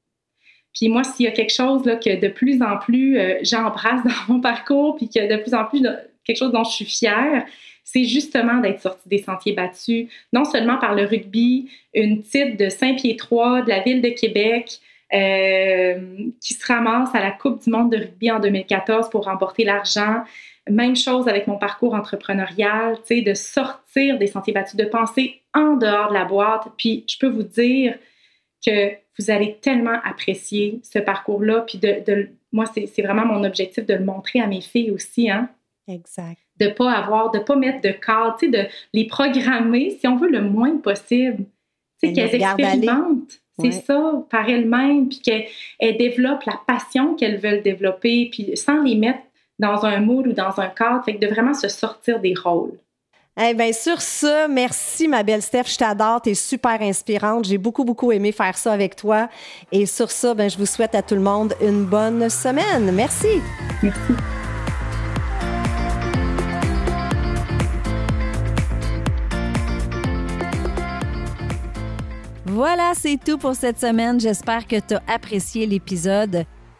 Puis moi, s'il y a quelque chose que de plus en plus euh, j'embrasse dans mon parcours, puis que de plus en plus quelque chose dont je suis fière, c'est justement d'être sortie des sentiers battus, non seulement par le rugby, une titre de Saint-Pied-Trois de la ville de Québec, euh, qui se ramasse à la Coupe du monde de rugby en 2014 pour remporter l'argent, même chose avec mon parcours entrepreneurial, tu sais, de sortir des sentiers battus, de penser en dehors de la boîte. Puis je peux vous dire que vous allez tellement apprécier ce parcours-là. Puis de, moi, c'est vraiment mon objectif de le montrer à mes filles aussi. Hein? Exact. De ne pas avoir, de pas mettre de cadre, tu sais, de les programmer, si on veut, le moins possible. Tu sais, qu'elles expérimentent. ça par elles-mêmes, puis qu'elles développent la passion qu'elles veulent développer, puis sans les mettre dans un moule ou dans un cadre, fait que de vraiment se sortir des rôles. Eh bien, sur ça, merci, ma belle Steph. Je t'adore. Tu es super inspirante. J'ai beaucoup, beaucoup aimé faire ça avec toi. Et sur ça, ben, je vous souhaite à tout le monde une bonne semaine. Merci. Merci. Voilà, c'est tout pour cette semaine. J'espère que tu as apprécié l'épisode.